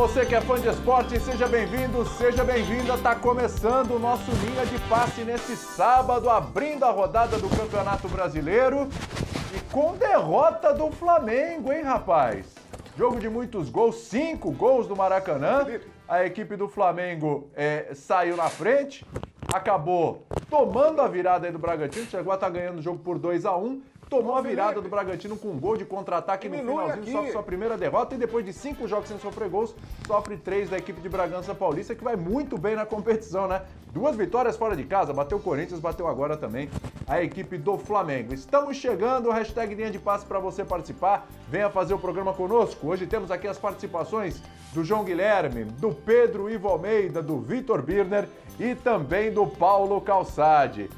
você que é fã de esporte, seja bem-vindo, seja bem-vinda. Tá começando o nosso linha de passe nesse sábado, abrindo a rodada do Campeonato Brasileiro e com derrota do Flamengo, hein, rapaz? Jogo de muitos gols, cinco gols do Maracanã. A equipe do Flamengo é, saiu na frente, acabou tomando a virada aí do Bragantino, chegou a estar tá ganhando o jogo por 2 a 1 tomou a virada do Bragantino com um gol de contra-ataque no finalzinho, aqui. sofre sua primeira derrota e depois de cinco jogos sem sofrer gols, sofre três da equipe de Bragança Paulista, que vai muito bem na competição, né? Duas vitórias fora de casa, bateu o Corinthians, bateu agora também a equipe do Flamengo. Estamos chegando, hashtag linha de passe para você participar, venha fazer o programa conosco. Hoje temos aqui as participações do João Guilherme, do Pedro Ivo Almeida, do Vitor Birner e também do Paulo Calçade.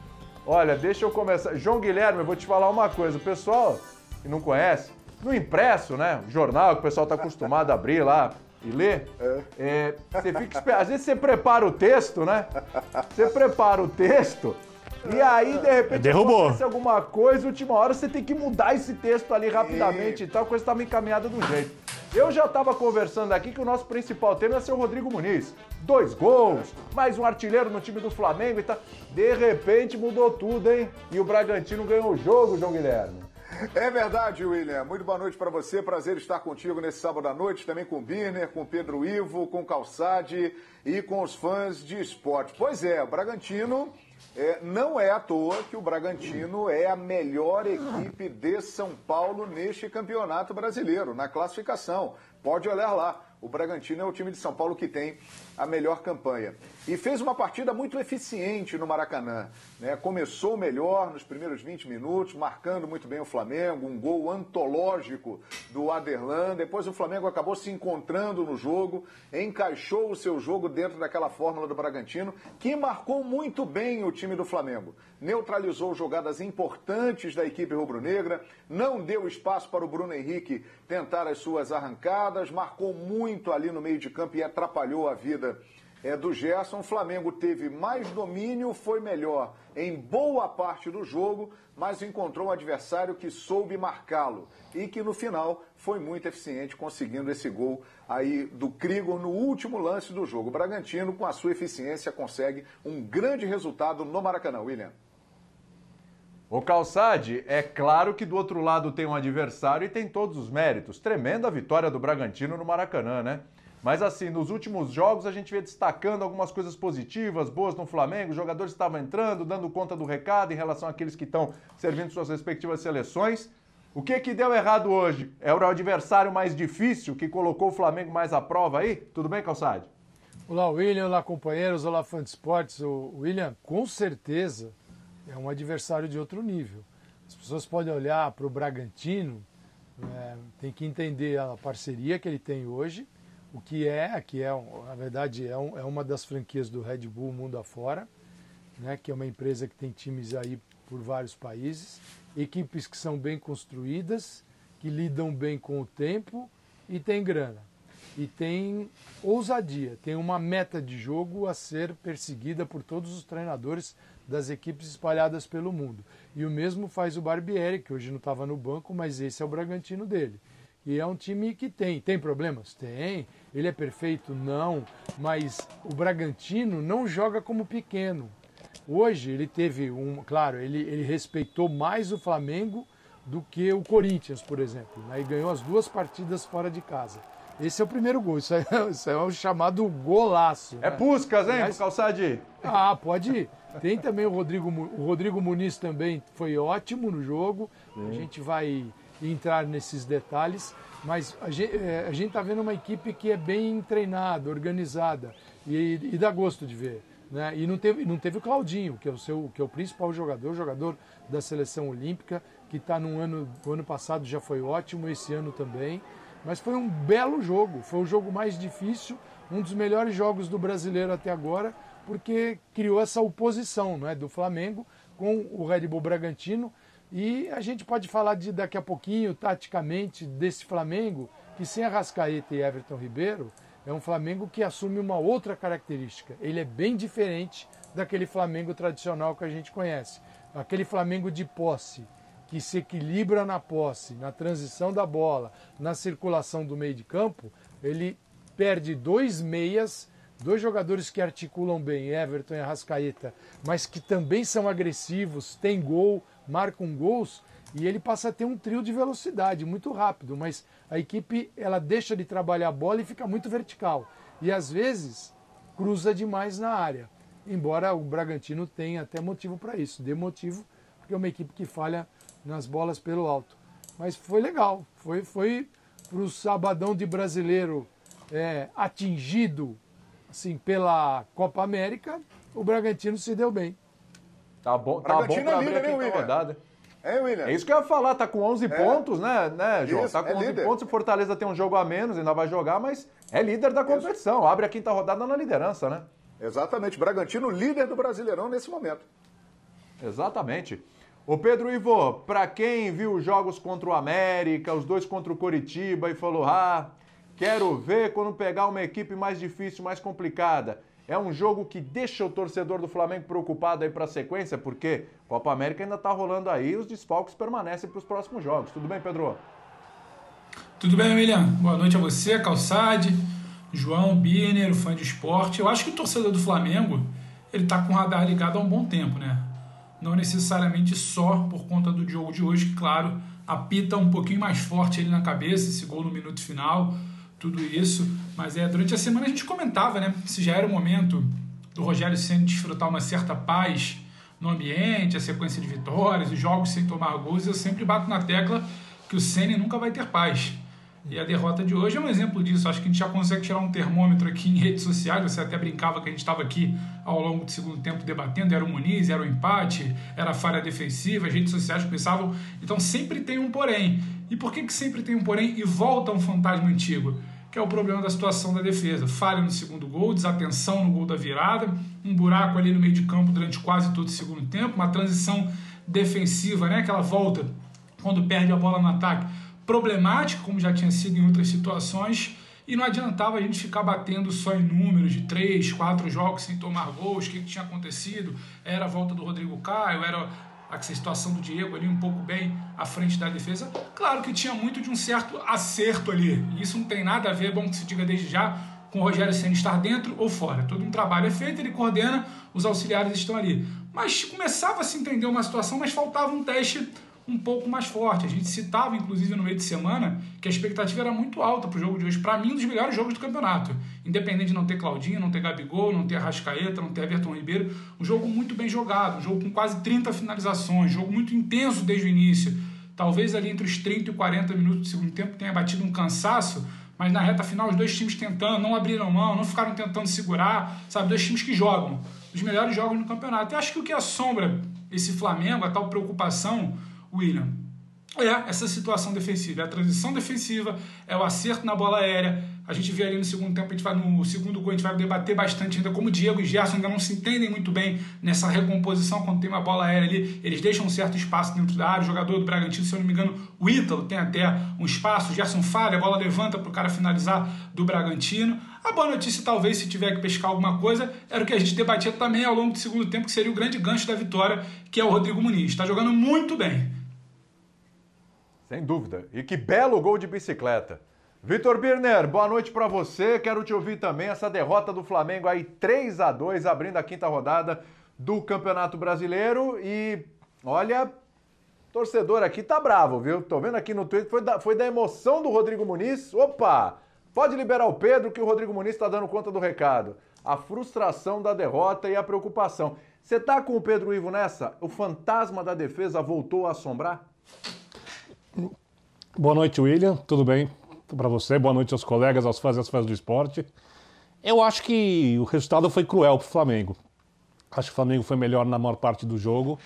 Olha, deixa eu começar. João Guilherme, eu vou te falar uma coisa. O pessoal que não conhece, no impresso, né? O jornal que o pessoal está acostumado a abrir lá e ler, é. É, você fica Às vezes você prepara o texto, né? Você prepara o texto. E aí, de repente, Derrubou. acontece alguma coisa, última hora você tem que mudar esse texto ali rapidamente e, e tal, a coisa estava encaminhada de um jeito. Eu já estava conversando aqui que o nosso principal tema ia ser o Rodrigo Muniz. Dois gols, mais um artilheiro no time do Flamengo e tal. De repente mudou tudo, hein? E o Bragantino ganhou o jogo, João Guilherme. É verdade, William. Muito boa noite para você. Prazer estar contigo nesse sábado à noite, também com o Birner, com o Pedro Ivo, com o Calçade e com os fãs de esporte. Pois é, o Bragantino é, não é à toa que o Bragantino é a melhor equipe de São Paulo neste campeonato brasileiro, na classificação. Pode olhar lá. O Bragantino é o time de São Paulo que tem a melhor campanha. E fez uma partida muito eficiente no Maracanã. Né? Começou melhor nos primeiros 20 minutos, marcando muito bem o Flamengo, um gol antológico do Aderlan. Depois o Flamengo acabou se encontrando no jogo, encaixou o seu jogo dentro daquela fórmula do Bragantino, que marcou muito bem o time do Flamengo. Neutralizou jogadas importantes da equipe rubro-negra, não deu espaço para o Bruno Henrique tentar as suas arrancadas, marcou muito ali no meio de campo e atrapalhou a vida é, do Gerson. O Flamengo teve mais domínio, foi melhor em boa parte do jogo, mas encontrou um adversário que soube marcá-lo e que no final foi muito eficiente, conseguindo esse gol aí do Krigor no último lance do jogo. O Bragantino, com a sua eficiência, consegue um grande resultado no Maracanã, William. O Calçade, é claro que do outro lado tem um adversário e tem todos os méritos. Tremenda vitória do Bragantino no Maracanã, né? Mas assim, nos últimos jogos a gente vê destacando algumas coisas positivas, boas no Flamengo, os jogadores estavam entrando, dando conta do recado em relação àqueles que estão servindo suas respectivas seleções. O que que deu errado hoje? É o adversário mais difícil que colocou o Flamengo mais à prova aí? Tudo bem, Calçade? Olá, William. Olá, companheiros. Olá, fã de esportes. O William, com certeza, é um adversário de outro nível. As pessoas podem olhar para o Bragantino, é, tem que entender a parceria que ele tem hoje o que é, que é, na verdade, é, um, é uma das franquias do Red Bull mundo afora, né, que é uma empresa que tem times aí por vários países, equipes que são bem construídas, que lidam bem com o tempo e tem grana. E tem ousadia, tem uma meta de jogo a ser perseguida por todos os treinadores das equipes espalhadas pelo mundo. E o mesmo faz o Barbieri, que hoje não estava no banco, mas esse é o Bragantino dele. E é um time que tem. Tem problemas? Tem. Ele é perfeito? Não. Mas o Bragantino não joga como pequeno. Hoje ele teve um. Claro, ele, ele respeitou mais o Flamengo do que o Corinthians, por exemplo. Né? E ganhou as duas partidas fora de casa. Esse é o primeiro gol. Isso é, isso é o chamado golaço. É né? Puscas, hein, Mas... Calçade? Ah, pode ir. Tem também o Rodrigo, o Rodrigo Muniz também foi ótimo no jogo. Sim. A gente vai entrar nesses detalhes, mas a gente é, está vendo uma equipe que é bem treinada, organizada e, e dá gosto de ver. Né? E não teve, não teve o Claudinho, que é o, seu, que é o principal jogador, jogador da seleção olímpica, que está no ano, o ano passado já foi ótimo, esse ano também. Mas foi um belo jogo, foi o jogo mais difícil, um dos melhores jogos do brasileiro até agora, porque criou essa oposição não é, do Flamengo com o Red Bull Bragantino e a gente pode falar de daqui a pouquinho, taticamente, desse Flamengo, que sem Arrascaeta e Everton Ribeiro, é um Flamengo que assume uma outra característica. Ele é bem diferente daquele Flamengo tradicional que a gente conhece. Aquele Flamengo de posse, que se equilibra na posse, na transição da bola, na circulação do meio de campo, ele perde dois meias, dois jogadores que articulam bem, Everton e Arrascaeta, mas que também são agressivos, têm gol, marcam gols, e ele passa a ter um trio de velocidade muito rápido, mas a equipe ela deixa de trabalhar a bola e fica muito vertical. E às vezes cruza demais na área. Embora o Bragantino tenha até motivo para isso, dê motivo, porque é uma equipe que falha nas bolas pelo alto. Mas foi legal, foi, foi para o sabadão de brasileiro é, atingido assim, pela Copa América, o Bragantino se deu bem. Tá bom, tá bom para abrir aqui a rodada. É, William? É isso que eu ia falar, tá com 11 é. pontos, né, né, João? Isso, tá com é 11 líder. pontos, o Fortaleza tem um jogo a menos, ainda vai jogar, mas é líder da competição. Isso. Abre a quinta rodada na liderança, né? Exatamente, Bragantino líder do Brasileirão nesse momento. Exatamente. O Pedro Ivo, para quem viu os jogos contra o América, os dois contra o Coritiba e falou: "Ah, quero ver quando pegar uma equipe mais difícil, mais complicada". É um jogo que deixa o torcedor do Flamengo preocupado aí para a sequência, porque Copa América ainda está rolando aí, os desfalques permanecem para os próximos jogos. Tudo bem, Pedro? Tudo bem, William. Boa noite a você, Calçade, João, Biner, o fã de esporte. Eu acho que o torcedor do Flamengo ele está com o radar ligado há um bom tempo, né? Não necessariamente só por conta do jogo de hoje, que, claro, apita um pouquinho mais forte ali na cabeça, esse gol no minuto final tudo isso. Mas é, durante a semana a gente comentava, né? Se já era o momento do Rogério Senna desfrutar uma certa paz no ambiente, a sequência de vitórias, os jogos sem tomar gols, eu sempre bato na tecla que o Senna nunca vai ter paz. E a derrota de hoje é um exemplo disso. Acho que a gente já consegue tirar um termômetro aqui em redes sociais. Você até brincava que a gente estava aqui ao longo do segundo tempo debatendo: era o Muniz, era o empate, era a falha defensiva. As redes sociais pensavam. Então sempre tem um porém. E por que, que sempre tem um porém e volta um fantasma antigo? Que é o problema da situação da defesa. Falha no segundo gol, desatenção no gol da virada, um buraco ali no meio de campo durante quase todo o segundo tempo, uma transição defensiva, né? aquela volta quando perde a bola no ataque, problemática, como já tinha sido em outras situações, e não adiantava a gente ficar batendo só em números de três, quatro jogos sem tomar gols, o que, que tinha acontecido, era a volta do Rodrigo Caio, era essa situação do Diego ali um pouco bem à frente da defesa. Claro que tinha muito de um certo acerto ali. Isso não tem nada a ver, é bom que se diga desde já, com o Rogério Senna estar dentro ou fora. Todo um trabalho é feito, ele coordena, os auxiliares estão ali. Mas começava a se entender uma situação, mas faltava um teste um pouco mais forte. A gente citava, inclusive, no meio de semana, que a expectativa era muito alta para o jogo de hoje. Para mim, um dos melhores jogos do campeonato. Independente de não ter Claudinho, não ter Gabigol, não ter Arrascaeta, não ter Everton Ribeiro. Um jogo muito bem jogado, um jogo com quase 30 finalizações, um jogo muito intenso desde o início. Talvez ali entre os 30 e 40 minutos do segundo tempo tenha batido um cansaço, mas na reta final os dois times tentando, não abriram mão, não ficaram tentando segurar, sabe? Dois times que jogam, os melhores jogos no campeonato. Eu acho que o que assombra esse Flamengo, a tal preocupação William. É essa situação defensiva, é a transição defensiva, é o acerto na bola aérea. A gente vê ali no segundo tempo, a gente vai no segundo gol, a gente vai debater bastante ainda como Diego e Gerson ainda não se entendem muito bem nessa recomposição quando tem uma bola aérea ali. Eles deixam um certo espaço dentro da área. O jogador do Bragantino, se eu não me engano, o Ítalo tem até um espaço. O Gerson falha, a bola levanta para o cara finalizar do Bragantino. A boa notícia, talvez, se tiver que pescar alguma coisa, era o que a gente debatia também ao longo do segundo tempo, que seria o grande gancho da vitória, que é o Rodrigo Muniz. Está jogando muito bem sem dúvida. E que belo gol de bicicleta. Vitor Birner, boa noite para você. Quero te ouvir também essa derrota do Flamengo aí 3 a 2 abrindo a quinta rodada do Campeonato Brasileiro e olha, torcedor aqui tá bravo, viu? Tô vendo aqui no Twitter, foi da, foi da emoção do Rodrigo Muniz. Opa! Pode liberar o Pedro que o Rodrigo Muniz está dando conta do recado. A frustração da derrota e a preocupação. Você tá com o Pedro Ivo nessa? O fantasma da defesa voltou a assombrar? Boa noite, William. Tudo bem para você? Boa noite aos colegas, aos fãs e às fãs do esporte. Eu acho que o resultado foi cruel para o Flamengo. Acho que o Flamengo foi melhor na maior parte do jogo.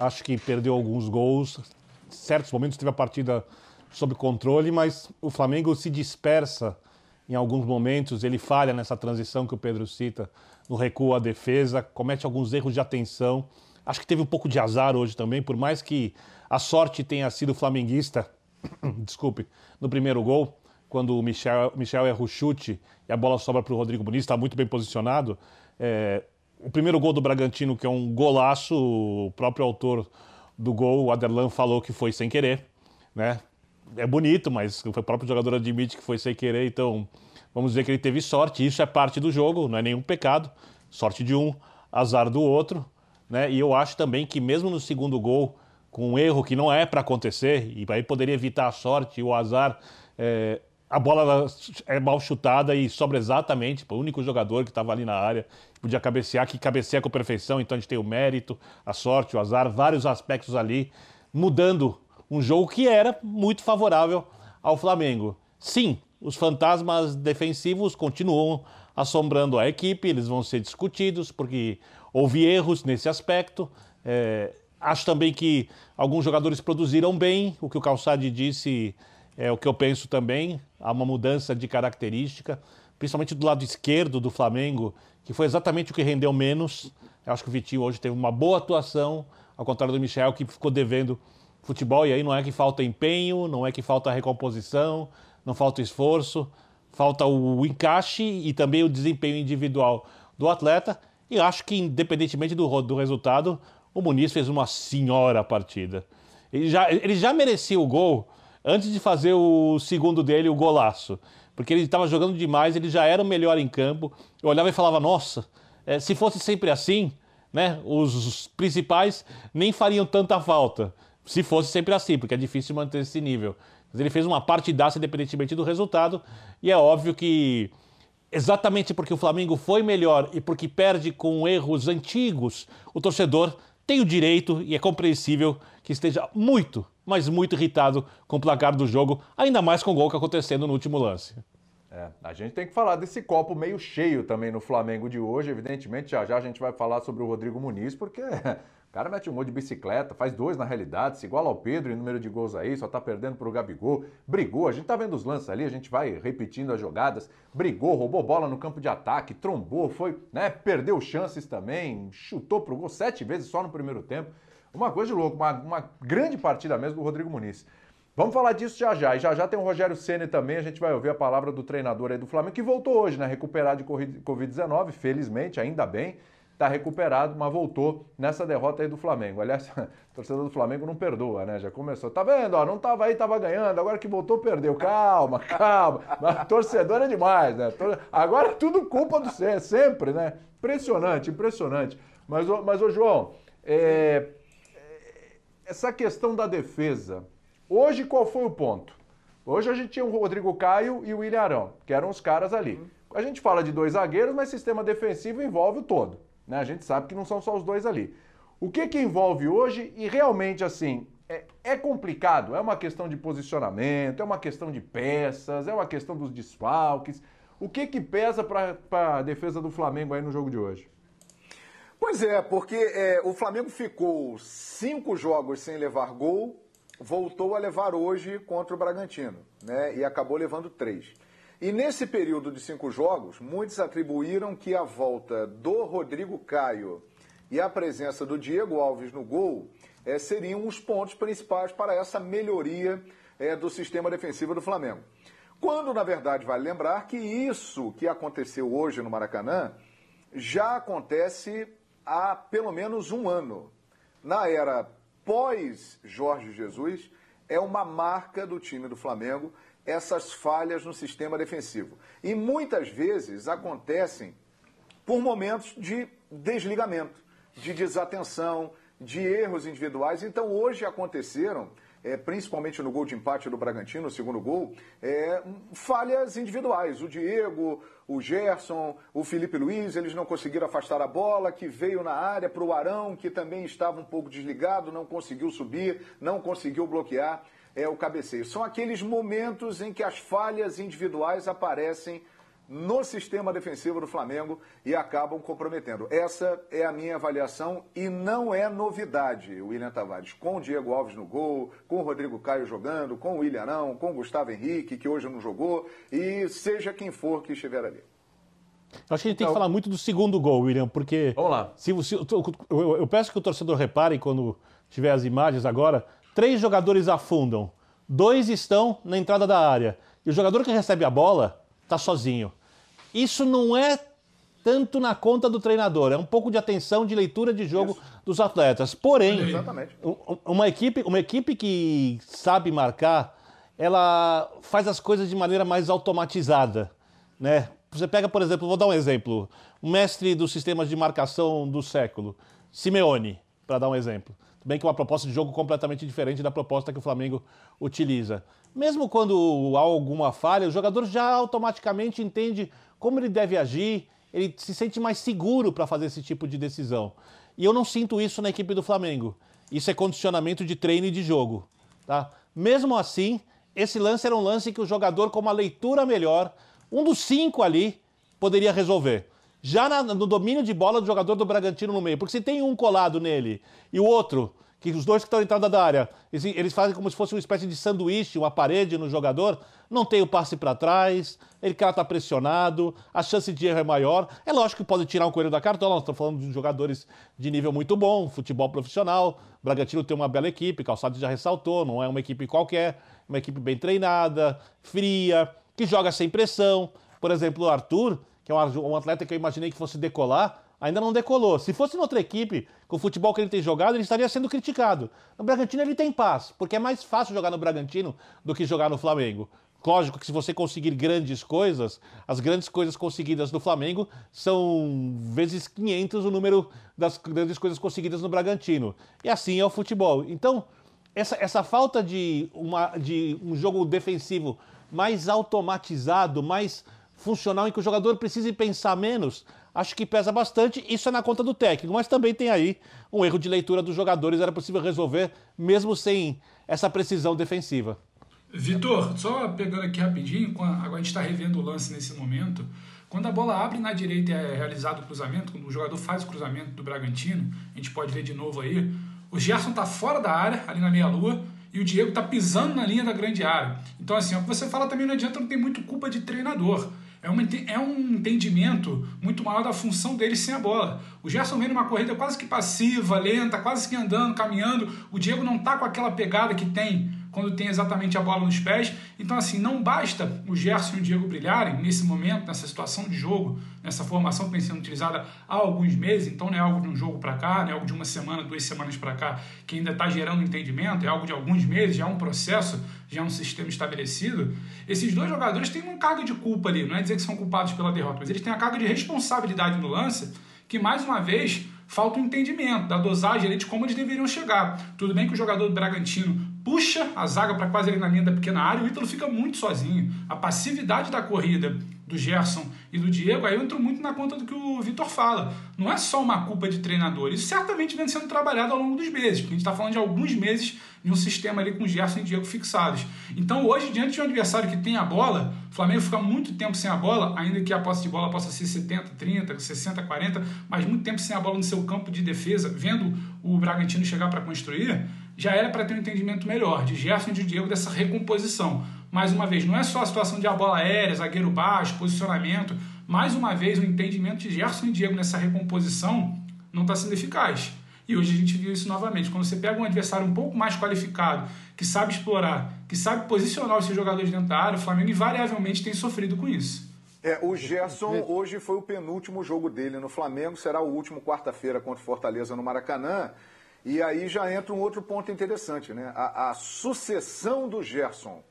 Acho que perdeu alguns gols. Em certos momentos teve a partida sob controle, mas o Flamengo se dispersa em alguns momentos. Ele falha nessa transição que o Pedro cita, no recuo à defesa, comete alguns erros de atenção. Acho que teve um pouco de azar hoje também, por mais que a sorte tenha sido flamenguista desculpe, no primeiro gol, quando o Michel, Michel erra o chute e a bola sobra para o Rodrigo Muniz, está muito bem posicionado. É, o primeiro gol do Bragantino, que é um golaço, o próprio autor do gol, o Aderlan, falou que foi sem querer, né? É bonito, mas o próprio jogador admite que foi sem querer, então Vamos dizer que ele teve sorte, isso é parte do jogo, não é nenhum pecado. Sorte de um, azar do outro. Né? E eu acho também que, mesmo no segundo gol, com um erro que não é para acontecer, e aí poderia evitar a sorte o azar, é, a bola é mal chutada e sobra exatamente o único jogador que estava ali na área, podia cabecear, que cabeceia com perfeição, então a gente tem o mérito, a sorte, o azar, vários aspectos ali, mudando um jogo que era muito favorável ao Flamengo. Sim, os fantasmas defensivos continuam assombrando a equipe, eles vão ser discutidos, porque houve erros nesse aspecto. É, acho também que alguns jogadores produziram bem, o que o Calçade disse é o que eu penso também. Há uma mudança de característica, principalmente do lado esquerdo do Flamengo, que foi exatamente o que rendeu menos. Eu acho que o Vitinho hoje teve uma boa atuação, ao contrário do Michel, que ficou devendo futebol, e aí não é que falta empenho, não é que falta recomposição, não falta esforço, falta o encaixe e também o desempenho individual do atleta. E acho que, independentemente do, do resultado, o Muniz fez uma senhora partida. Ele já, ele já merecia o gol antes de fazer o segundo dele, o golaço. Porque ele estava jogando demais, ele já era o melhor em campo. Eu olhava e falava, nossa, é, se fosse sempre assim, né, os principais nem fariam tanta falta. Se fosse sempre assim, porque é difícil manter esse nível. Mas ele fez uma partidaça independentemente do resultado, e é óbvio que exatamente porque o Flamengo foi melhor e porque perde com erros antigos, o torcedor tem o direito e é compreensível que esteja muito, mas muito irritado com o placar do jogo, ainda mais com o gol que acontecendo no último lance. É, a gente tem que falar desse copo meio cheio também no Flamengo de hoje. Evidentemente, já já a gente vai falar sobre o Rodrigo Muniz, porque cara mete um gol de bicicleta, faz dois na realidade, se iguala ao Pedro em número de gols aí, só tá perdendo pro Gabigol. Brigou, a gente tá vendo os lances ali, a gente vai repetindo as jogadas. Brigou, roubou bola no campo de ataque, trombou, foi, né, perdeu chances também, chutou pro gol sete vezes só no primeiro tempo. Uma coisa de louco, uma, uma grande partida mesmo do Rodrigo Muniz. Vamos falar disso já já. E já já tem o Rogério Ceni também. A gente vai ouvir a palavra do treinador aí do Flamengo, que voltou hoje, né? Recuperado de Covid-19, felizmente, ainda bem está recuperado, mas voltou nessa derrota aí do Flamengo. Aliás, o torcedor do Flamengo não perdoa, né? Já começou. Tá vendo? Ó, não tava aí, tava ganhando, agora que voltou, perdeu. Calma, calma. Mas torcedor é demais, né? Agora é tudo culpa do Cé, sempre, né? Impressionante, impressionante. Mas, mas ô João, é... essa questão da defesa, hoje qual foi o ponto? Hoje a gente tinha o Rodrigo Caio e o William Arão, que eram os caras ali. A gente fala de dois zagueiros, mas sistema defensivo envolve o todo. Né? A gente sabe que não são só os dois ali. O que, que envolve hoje e realmente assim é, é, complicado, é uma questão de posicionamento, é uma questão de peças, é uma questão dos desfalques. O que que pesa para a defesa do Flamengo aí no jogo de hoje? Pois é, porque é, o Flamengo ficou cinco jogos sem levar gol, voltou a levar hoje contra o Bragantino, né? E acabou levando três. E nesse período de cinco jogos, muitos atribuíram que a volta do Rodrigo Caio e a presença do Diego Alves no gol é, seriam os pontos principais para essa melhoria é, do sistema defensivo do Flamengo. Quando, na verdade, vale lembrar que isso que aconteceu hoje no Maracanã já acontece há pelo menos um ano. Na era pós-Jorge Jesus, é uma marca do time do Flamengo essas falhas no sistema defensivo. E muitas vezes acontecem por momentos de desligamento, de desatenção, de erros individuais. Então hoje aconteceram, é, principalmente no gol de empate do Bragantino, o segundo gol, é, falhas individuais. O Diego, o Gerson, o Felipe Luiz, eles não conseguiram afastar a bola, que veio na área para o Arão, que também estava um pouco desligado, não conseguiu subir, não conseguiu bloquear é o cabeceio. São aqueles momentos em que as falhas individuais aparecem no sistema defensivo do Flamengo e acabam comprometendo. Essa é a minha avaliação e não é novidade, William Tavares. Com o Diego Alves no gol, com o Rodrigo Caio jogando, com o William Arão, com o Gustavo Henrique, que hoje não jogou, e seja quem for que estiver ali. Acho que a gente tem que então- falar muito do segundo gol, William, porque. Vamos lá. Se, se, eu, eu peço que o torcedor repare quando tiver as imagens agora Três jogadores afundam, dois estão na entrada da área e o jogador que recebe a bola está sozinho. Isso não é tanto na conta do treinador, é um pouco de atenção, de leitura de jogo Isso. dos atletas. Porém, uma equipe, uma equipe que sabe marcar, ela faz as coisas de maneira mais automatizada. né? Você pega, por exemplo, vou dar um exemplo, o mestre dos sistemas de marcação do século, Simeone, para dar um exemplo. Bem que é uma proposta de jogo completamente diferente da proposta que o Flamengo utiliza. Mesmo quando há alguma falha, o jogador já automaticamente entende como ele deve agir, ele se sente mais seguro para fazer esse tipo de decisão. E eu não sinto isso na equipe do Flamengo. Isso é condicionamento de treino e de jogo. Tá? Mesmo assim, esse lance era um lance que o jogador, com uma leitura melhor, um dos cinco ali, poderia resolver. Já na, no domínio de bola do jogador do Bragantino no meio. Porque se tem um colado nele e o outro que os dois que estão entrando da área, eles fazem como se fosse uma espécie de sanduíche, uma parede no jogador, não tem o passe para trás, ele cara está pressionado, a chance de erro é maior. É lógico que pode tirar um coelho da cartola, nós estamos falando de jogadores de nível muito bom, futebol profissional. O Bragantino tem uma bela equipe, Calçado já ressaltou, não é uma equipe qualquer, uma equipe bem treinada, fria, que joga sem pressão. Por exemplo, o Arthur, que é um atleta que eu imaginei que fosse decolar, ainda não decolou. Se fosse noutra equipe, com o futebol que ele tem jogado, ele estaria sendo criticado. No Bragantino ele tem paz, porque é mais fácil jogar no Bragantino do que jogar no Flamengo. Lógico que se você conseguir grandes coisas, as grandes coisas conseguidas no Flamengo são vezes 500 o número das grandes coisas conseguidas no Bragantino. E assim é o futebol. Então, essa, essa falta de, uma, de um jogo defensivo mais automatizado, mais funcional, em que o jogador precise pensar menos, acho que pesa bastante. Isso é na conta do técnico, mas também tem aí um erro de leitura dos jogadores. Era possível resolver mesmo sem essa precisão defensiva. Vitor, só pegando aqui rapidinho, agora a gente está revendo o lance nesse momento. Quando a bola abre na direita e é realizado o cruzamento, quando o jogador faz o cruzamento do Bragantino, a gente pode ver de novo aí, o Gerson está fora da área, ali na meia-lua, e o Diego está pisando na linha da grande área. Então, assim, o que você fala também não adianta, não tem muito culpa de treinador. É, uma, é um entendimento muito maior da função dele sem a bola. O Gerson vem numa corrida quase que passiva, lenta, quase que andando, caminhando. O Diego não está com aquela pegada que tem quando tem exatamente a bola nos pés. Então, assim, não basta o Gerson e o Diego brilharem nesse momento, nessa situação de jogo, nessa formação que vem sendo utilizada há alguns meses. Então, não é algo de um jogo para cá, não é algo de uma semana, duas semanas para cá, que ainda está gerando entendimento, é algo de alguns meses, já é um processo, já é um sistema estabelecido. Esses dois jogadores têm uma carga de culpa ali, não é dizer que são culpados pela derrota, mas eles têm a carga de responsabilidade no lance, que mais uma vez falta o um entendimento da dosagem de como eles deveriam chegar. Tudo bem que o jogador do Bragantino puxa a zaga para quase ali na linha da pequena área, o Ítalo fica muito sozinho. A passividade da corrida do Gerson e do Diego, aí eu entro muito na conta do que o Vitor fala. Não é só uma culpa de treinador, isso certamente vem sendo trabalhado ao longo dos meses, porque a gente está falando de alguns meses de um sistema ali com Gerson e Diego fixados. Então hoje, diante de um adversário que tem a bola, o Flamengo fica muito tempo sem a bola, ainda que a posse de bola possa ser 70, 30, 60, 40, mas muito tempo sem a bola no seu campo de defesa, vendo o Bragantino chegar para construir, já era para ter um entendimento melhor de Gerson e de Diego dessa recomposição. Mais uma vez, não é só a situação de a bola aérea, zagueiro baixo, posicionamento. Mais uma vez, o entendimento de Gerson e Diego nessa recomposição não está sendo eficaz. E hoje a gente viu isso novamente. Quando você pega um adversário um pouco mais qualificado, que sabe explorar, que sabe posicionar os seus jogadores dentro da área, o Flamengo invariavelmente tem sofrido com isso. É, o Gerson hoje foi o penúltimo jogo dele no Flamengo, será o último quarta-feira contra Fortaleza no Maracanã. E aí já entra um outro ponto interessante, né? A, a sucessão do Gerson.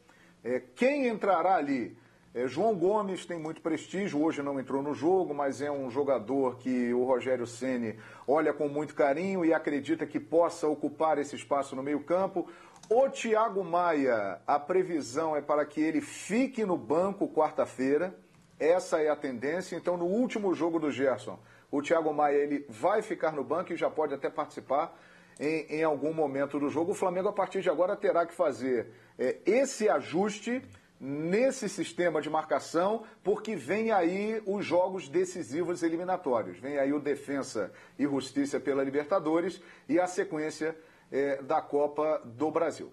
É, quem entrará ali? É, João Gomes tem muito prestígio, hoje não entrou no jogo, mas é um jogador que o Rogério Ceni olha com muito carinho e acredita que possa ocupar esse espaço no meio-campo. O Thiago Maia, a previsão é para que ele fique no banco quarta-feira. Essa é a tendência. Então, no último jogo do Gerson, o Thiago Maia ele vai ficar no banco e já pode até participar em, em algum momento do jogo. O Flamengo, a partir de agora, terá que fazer é, esse ajuste nesse sistema de marcação, porque vem aí os jogos decisivos eliminatórios. Vem aí o Defensa e Justiça pela Libertadores e a sequência é, da Copa do Brasil.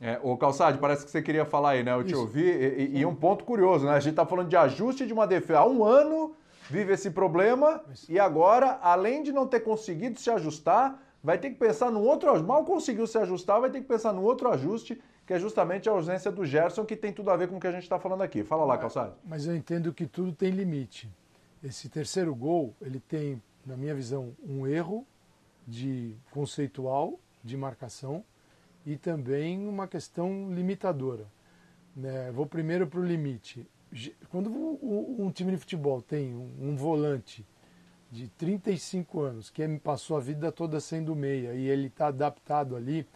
É, o Calçade, parece que você queria falar aí, né? Eu te ouvi. E, e, um ponto curioso, né? A gente está falando de ajuste de uma defesa. Há um ano vive esse problema e agora, além de não ter conseguido se ajustar, vai ter que pensar no outro, mal conseguiu se ajustar, vai ter que pensar no outro ajuste, que é justamente a ausência do Gerson, que tem tudo a ver com o que a gente está falando aqui. Fala lá, Calçado. Mas eu entendo que tudo tem limite. Esse terceiro gol, ele tem, na minha visão, um erro de conceitual de marcação e também uma questão limitadora. Né? Vou primeiro para o limite. quando um time de futebol tem um volante de 35 anos que passou a vida toda sendo meia e ele está adaptado ali,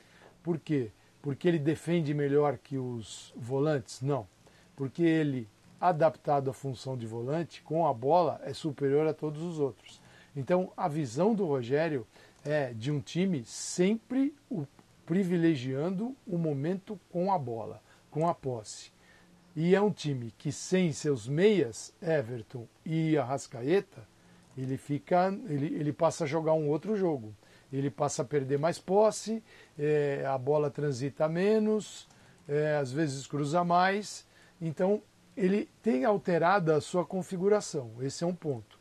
por quê? Porque ele defende melhor que os volantes? Não. Porque ele, adaptado à função de volante, com a bola, é superior a todos os outros. Então, a visão do Rogério é de um time sempre o privilegiando o momento com a bola, com a posse. E é um time que sem seus meias, Everton e Arrascaeta, ele fica, ele, ele passa a jogar um outro jogo. Ele passa a perder mais posse, é, a bola transita menos, é, às vezes cruza mais. Então ele tem alterado a sua configuração. Esse é um ponto.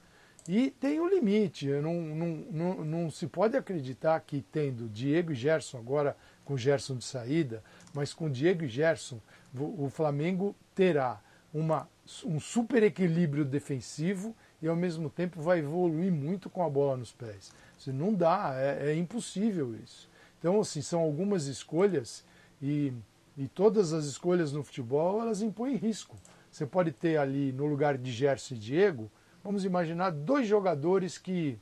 E tem um limite. Não, não, não, não se pode acreditar que tendo Diego e Gerson, agora com Gerson de saída, mas com Diego e Gerson, o Flamengo terá uma, um super equilíbrio defensivo e ao mesmo tempo vai evoluir muito com a bola nos pés. Você não dá, é, é, impossível isso. Então, assim, são algumas escolhas e, e todas as escolhas no futebol elas impõem risco. Você pode ter ali no lugar de Gerson e Diego, vamos imaginar dois jogadores que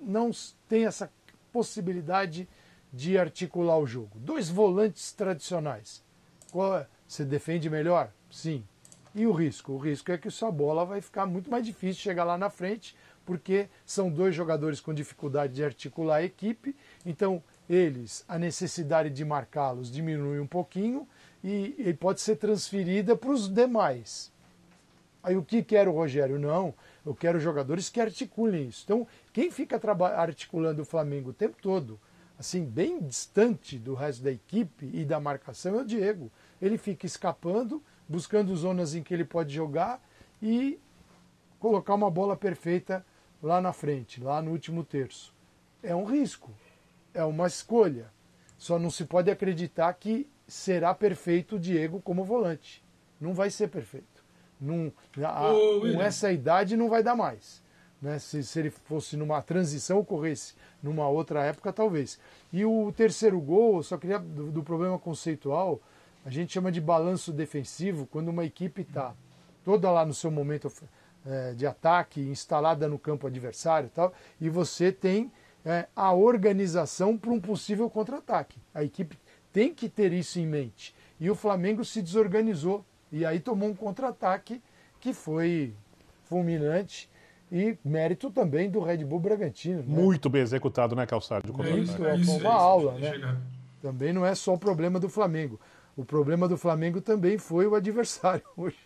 não têm essa possibilidade de articular o jogo. Dois volantes tradicionais. Qual é? Você defende melhor? Sim. E o risco? O risco é que sua bola vai ficar muito mais difícil chegar lá na frente, porque são dois jogadores com dificuldade de articular a equipe. Então, eles, a necessidade de marcá-los diminui um pouquinho e, e pode ser transferida para os demais. Aí o que quer o Rogério? Não, eu quero jogadores que articulem isso. Então, quem fica articulando o Flamengo o tempo todo, assim, bem distante do resto da equipe e da marcação, é o Diego. Ele fica escapando, buscando zonas em que ele pode jogar e colocar uma bola perfeita lá na frente, lá no último terço. É um risco, é uma escolha. Só não se pode acreditar que será perfeito o Diego como volante. Não vai ser perfeito. Não, a, com essa idade não vai dar mais. Né? Se, se ele fosse numa transição, ocorresse numa outra época, talvez. E o terceiro gol, eu só queria do, do problema conceitual, a gente chama de balanço defensivo, quando uma equipe está toda lá no seu momento é, de ataque, instalada no campo adversário e tal, e você tem é, a organização para um possível contra-ataque. A equipe tem que ter isso em mente. E o Flamengo se desorganizou e aí tomou um contra-ataque que foi fulminante e mérito também do Red Bull Bragantino. Né? Muito bem executado, né, Calçado? É, isso, é, foi uma aula, né? Também não é só o problema do Flamengo. O problema do Flamengo também foi o adversário hoje.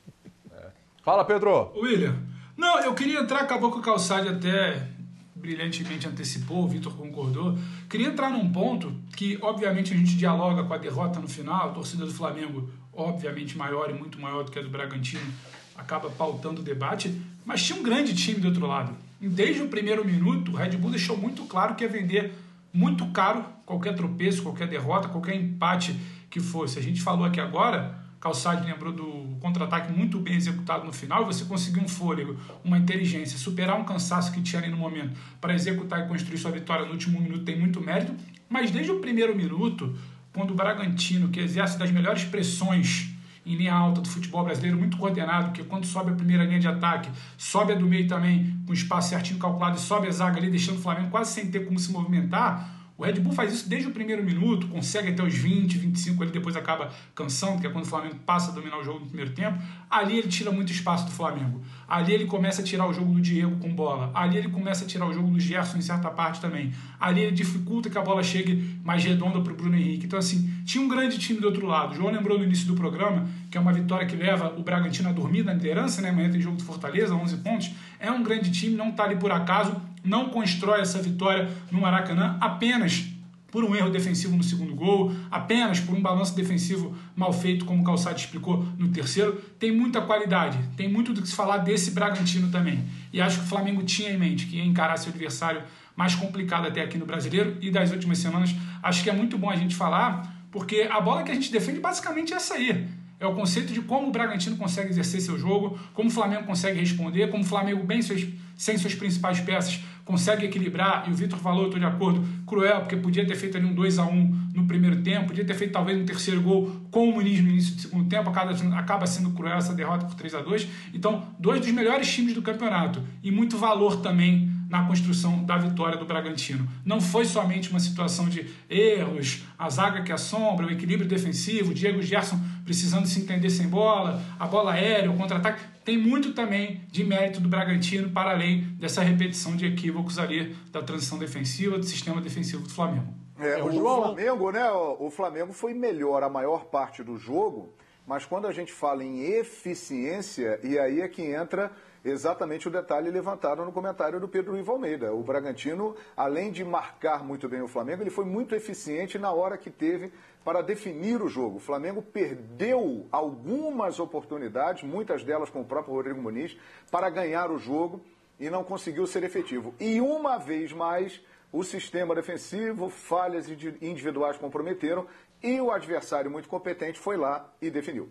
É. Fala, Pedro. William. Não, eu queria entrar, acabou que o Calçade até brilhantemente antecipou, o Vitor concordou. Queria entrar num ponto que, obviamente, a gente dialoga com a derrota no final, a torcida do Flamengo, obviamente maior e muito maior do que a do Bragantino, acaba pautando o debate, mas tinha um grande time do outro lado. E desde o primeiro minuto, o Red Bull deixou muito claro que ia vender muito caro qualquer tropeço, qualquer derrota, qualquer empate que fosse. A gente falou aqui agora, Calçade lembrou do contra-ataque muito bem executado no final, você conseguiu um fôlego, uma inteligência, superar um cansaço que tinha ali no momento para executar e construir sua vitória no último minuto tem muito mérito, mas desde o primeiro minuto, quando o Bragantino, que exerce das melhores pressões em linha alta do futebol brasileiro, muito coordenado, porque quando sobe a primeira linha de ataque, sobe a do meio também, com espaço certinho calculado, e sobe a zaga ali, deixando o Flamengo quase sem ter como se movimentar, o Red Bull faz isso desde o primeiro minuto, consegue até os 20, 25, ele depois acaba cansando, que é quando o Flamengo passa a dominar o jogo no primeiro tempo. Ali ele tira muito espaço do Flamengo. Ali ele começa a tirar o jogo do Diego com bola. Ali ele começa a tirar o jogo do Gerson em certa parte também. Ali ele dificulta que a bola chegue mais redonda para o Bruno Henrique. Então, assim, tinha um grande time do outro lado. O João lembrou no início do programa que é uma vitória que leva o Bragantino a dormir na liderança, né? Amanhã tem jogo do Fortaleza, 11 pontos. É um grande time, não está ali por acaso não constrói essa vitória no Maracanã apenas por um erro defensivo no segundo gol, apenas por um balanço defensivo mal feito, como o Calçado explicou no terceiro. Tem muita qualidade, tem muito do que se falar desse Bragantino também. E acho que o Flamengo tinha em mente que ia encarar seu adversário mais complicado até aqui no brasileiro e das últimas semanas. Acho que é muito bom a gente falar, porque a bola que a gente defende basicamente é essa aí. É o conceito de como o Bragantino consegue exercer seu jogo, como o Flamengo consegue responder, como o Flamengo bem sem suas principais peças, consegue equilibrar, e o Vitor falou, eu estou de acordo, cruel, porque podia ter feito ali um 2 a 1 no primeiro tempo, podia ter feito talvez um terceiro gol com o Muniz no início do segundo tempo, acaba, acaba sendo cruel essa derrota por 3 a 2 Então, dois dos melhores times do campeonato, e muito valor também na construção da vitória do Bragantino. Não foi somente uma situação de erros, a zaga que assombra, o equilíbrio defensivo, Diego Gerson precisando se entender sem bola, a bola aérea, o contra-ataque. Tem muito também de mérito do Bragantino, para além dessa repetição de equívocos ali da transição defensiva, do sistema defensivo do Flamengo. É, o, o Flamengo, né? O Flamengo foi melhor a maior parte do jogo, mas quando a gente fala em eficiência, e aí é que entra exatamente o detalhe levantado no comentário do Pedro Ivo Almeida. O Bragantino, além de marcar muito bem o Flamengo, ele foi muito eficiente na hora que teve para definir o jogo. O Flamengo perdeu algumas oportunidades, muitas delas com o próprio Rodrigo Muniz, para ganhar o jogo e não conseguiu ser efetivo. E uma vez mais, o sistema defensivo, falhas individuais comprometeram e o adversário muito competente foi lá e definiu.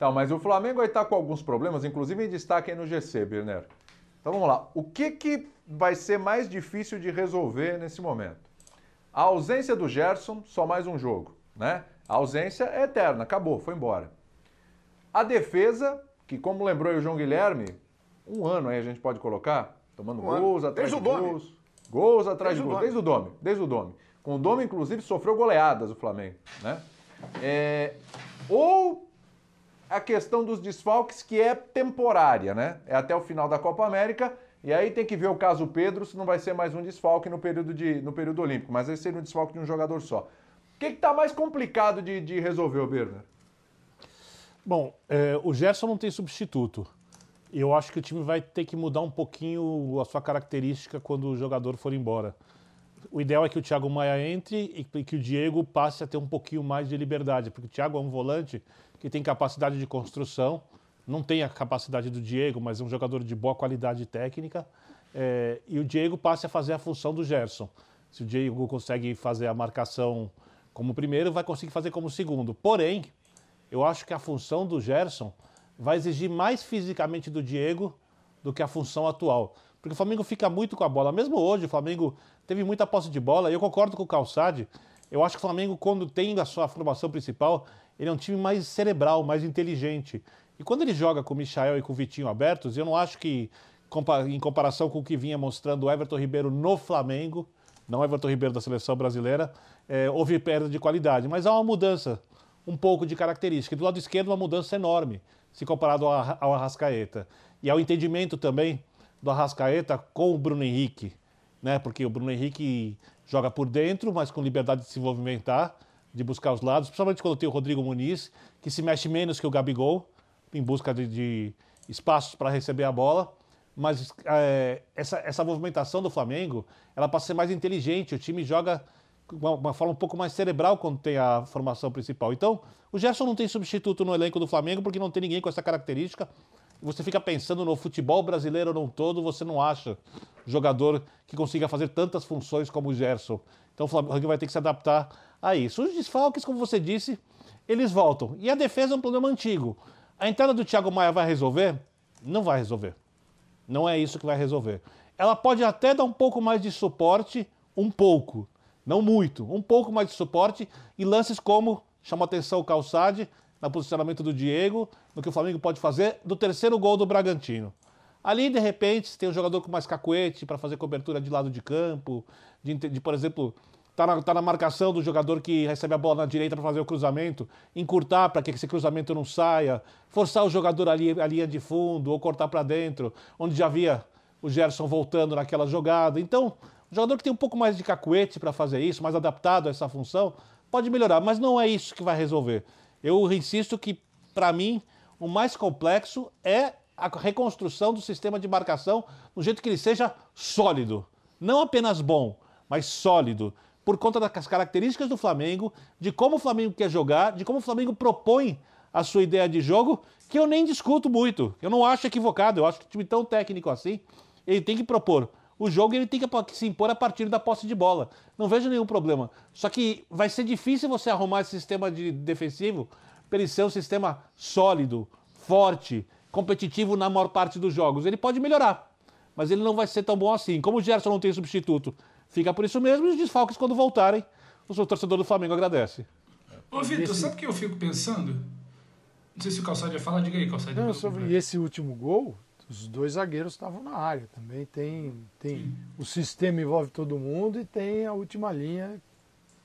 Então, mas o Flamengo está com alguns problemas, inclusive em destaque aí no GC, Birner. Então vamos lá. O que, que vai ser mais difícil de resolver nesse momento? A ausência do Gerson, só mais um jogo, né? A ausência é eterna, acabou, foi embora. A defesa, que como lembrou o João Guilherme, um ano aí a gente pode colocar, tomando um gols atrás desde de gols. Gols atrás desde de gols, desde o Dome, desde o Dome. Com o Dome, inclusive, sofreu goleadas o Flamengo, né? É, ou a questão dos desfalques, que é temporária, né? É até o final da Copa América. E aí tem que ver o caso Pedro, se não vai ser mais um desfalque no período, de, no período olímpico, mas aí seria um desfalque de um jogador só. O que está mais complicado de, de resolver, Berner? Bom, é, o Gerson não tem substituto. Eu acho que o time vai ter que mudar um pouquinho a sua característica quando o jogador for embora. O ideal é que o Thiago Maia entre e que o Diego passe a ter um pouquinho mais de liberdade, porque o Thiago é um volante que tem capacidade de construção, não tem a capacidade do Diego, mas é um jogador de boa qualidade técnica. É, e o Diego passe a fazer a função do Gerson. Se o Diego consegue fazer a marcação como primeiro, vai conseguir fazer como segundo. Porém, eu acho que a função do Gerson vai exigir mais fisicamente do Diego do que a função atual. Porque o Flamengo fica muito com a bola. Mesmo hoje, o Flamengo teve muita posse de bola. E eu concordo com o Calçade. Eu acho que o Flamengo, quando tem a sua formação principal, ele é um time mais cerebral, mais inteligente. E quando ele joga com o Michael e com o Vitinho abertos, eu não acho que, em comparação com o que vinha mostrando o Everton Ribeiro no Flamengo, não Everton Ribeiro da seleção brasileira, é, houve perda de qualidade. Mas há uma mudança, um pouco de característica. Do lado esquerdo, uma mudança enorme, se comparado ao Arrascaeta. E ao entendimento também do Arrascaeta com o Bruno Henrique, né? porque o Bruno Henrique joga por dentro, mas com liberdade de se movimentar de buscar os lados, principalmente quando tem o Rodrigo Muniz, que se mexe menos que o Gabigol, em busca de, de espaços para receber a bola. Mas é, essa, essa movimentação do Flamengo, ela passa a ser mais inteligente, o time joga uma, uma forma um pouco mais cerebral quando tem a formação principal. Então, o Gerson não tem substituto no elenco do Flamengo porque não tem ninguém com essa característica. Você fica pensando no futebol brasileiro não todo, você não acha jogador que consiga fazer tantas funções como o Gerson. Então o Flamengo vai ter que se adaptar a isso. Os desfalques, como você disse, eles voltam. E a defesa é um problema antigo. A entrada do Thiago Maia vai resolver? Não vai resolver. Não é isso que vai resolver. Ela pode até dar um pouco mais de suporte, um pouco, não muito, um pouco mais de suporte e lances como chama atenção o Calçade no posicionamento do Diego, no que o Flamengo pode fazer do terceiro gol do Bragantino. Ali, de repente, tem um jogador com mais cacuete para fazer cobertura de lado de campo, de, de por exemplo, tá na, tá na marcação do jogador que recebe a bola na direita para fazer o cruzamento, encurtar para que esse cruzamento não saia, forçar o jogador ali a linha de fundo ou cortar para dentro, onde já havia o Gerson voltando naquela jogada. Então, o jogador que tem um pouco mais de cacuete para fazer isso, mais adaptado a essa função, pode melhorar, mas não é isso que vai resolver. Eu insisto que, para mim, o mais complexo é a reconstrução do sistema de marcação no jeito que ele seja sólido. Não apenas bom, mas sólido por conta das características do Flamengo, de como o Flamengo quer jogar, de como o Flamengo propõe a sua ideia de jogo, que eu nem discuto muito. Eu não acho equivocado, eu acho que o time tão técnico assim, ele tem que propor o jogo ele tem que se impor a partir da posse de bola. Não vejo nenhum problema. Só que vai ser difícil você arrumar esse sistema de defensivo para ele ser um sistema sólido, forte, competitivo na maior parte dos jogos. Ele pode melhorar, mas ele não vai ser tão bom assim. Como o Gerson não tem substituto, fica por isso mesmo, e os desfalques, quando voltarem, o seu torcedor do Flamengo agradece. Ô, Vitor, sabe o que eu fico pensando? Não sei se o Calçado ia falar, diga aí, Calçado. Não, sobre e esse último gol, os dois zagueiros estavam na área. Também tem, tem o sistema envolve todo mundo e tem a última linha,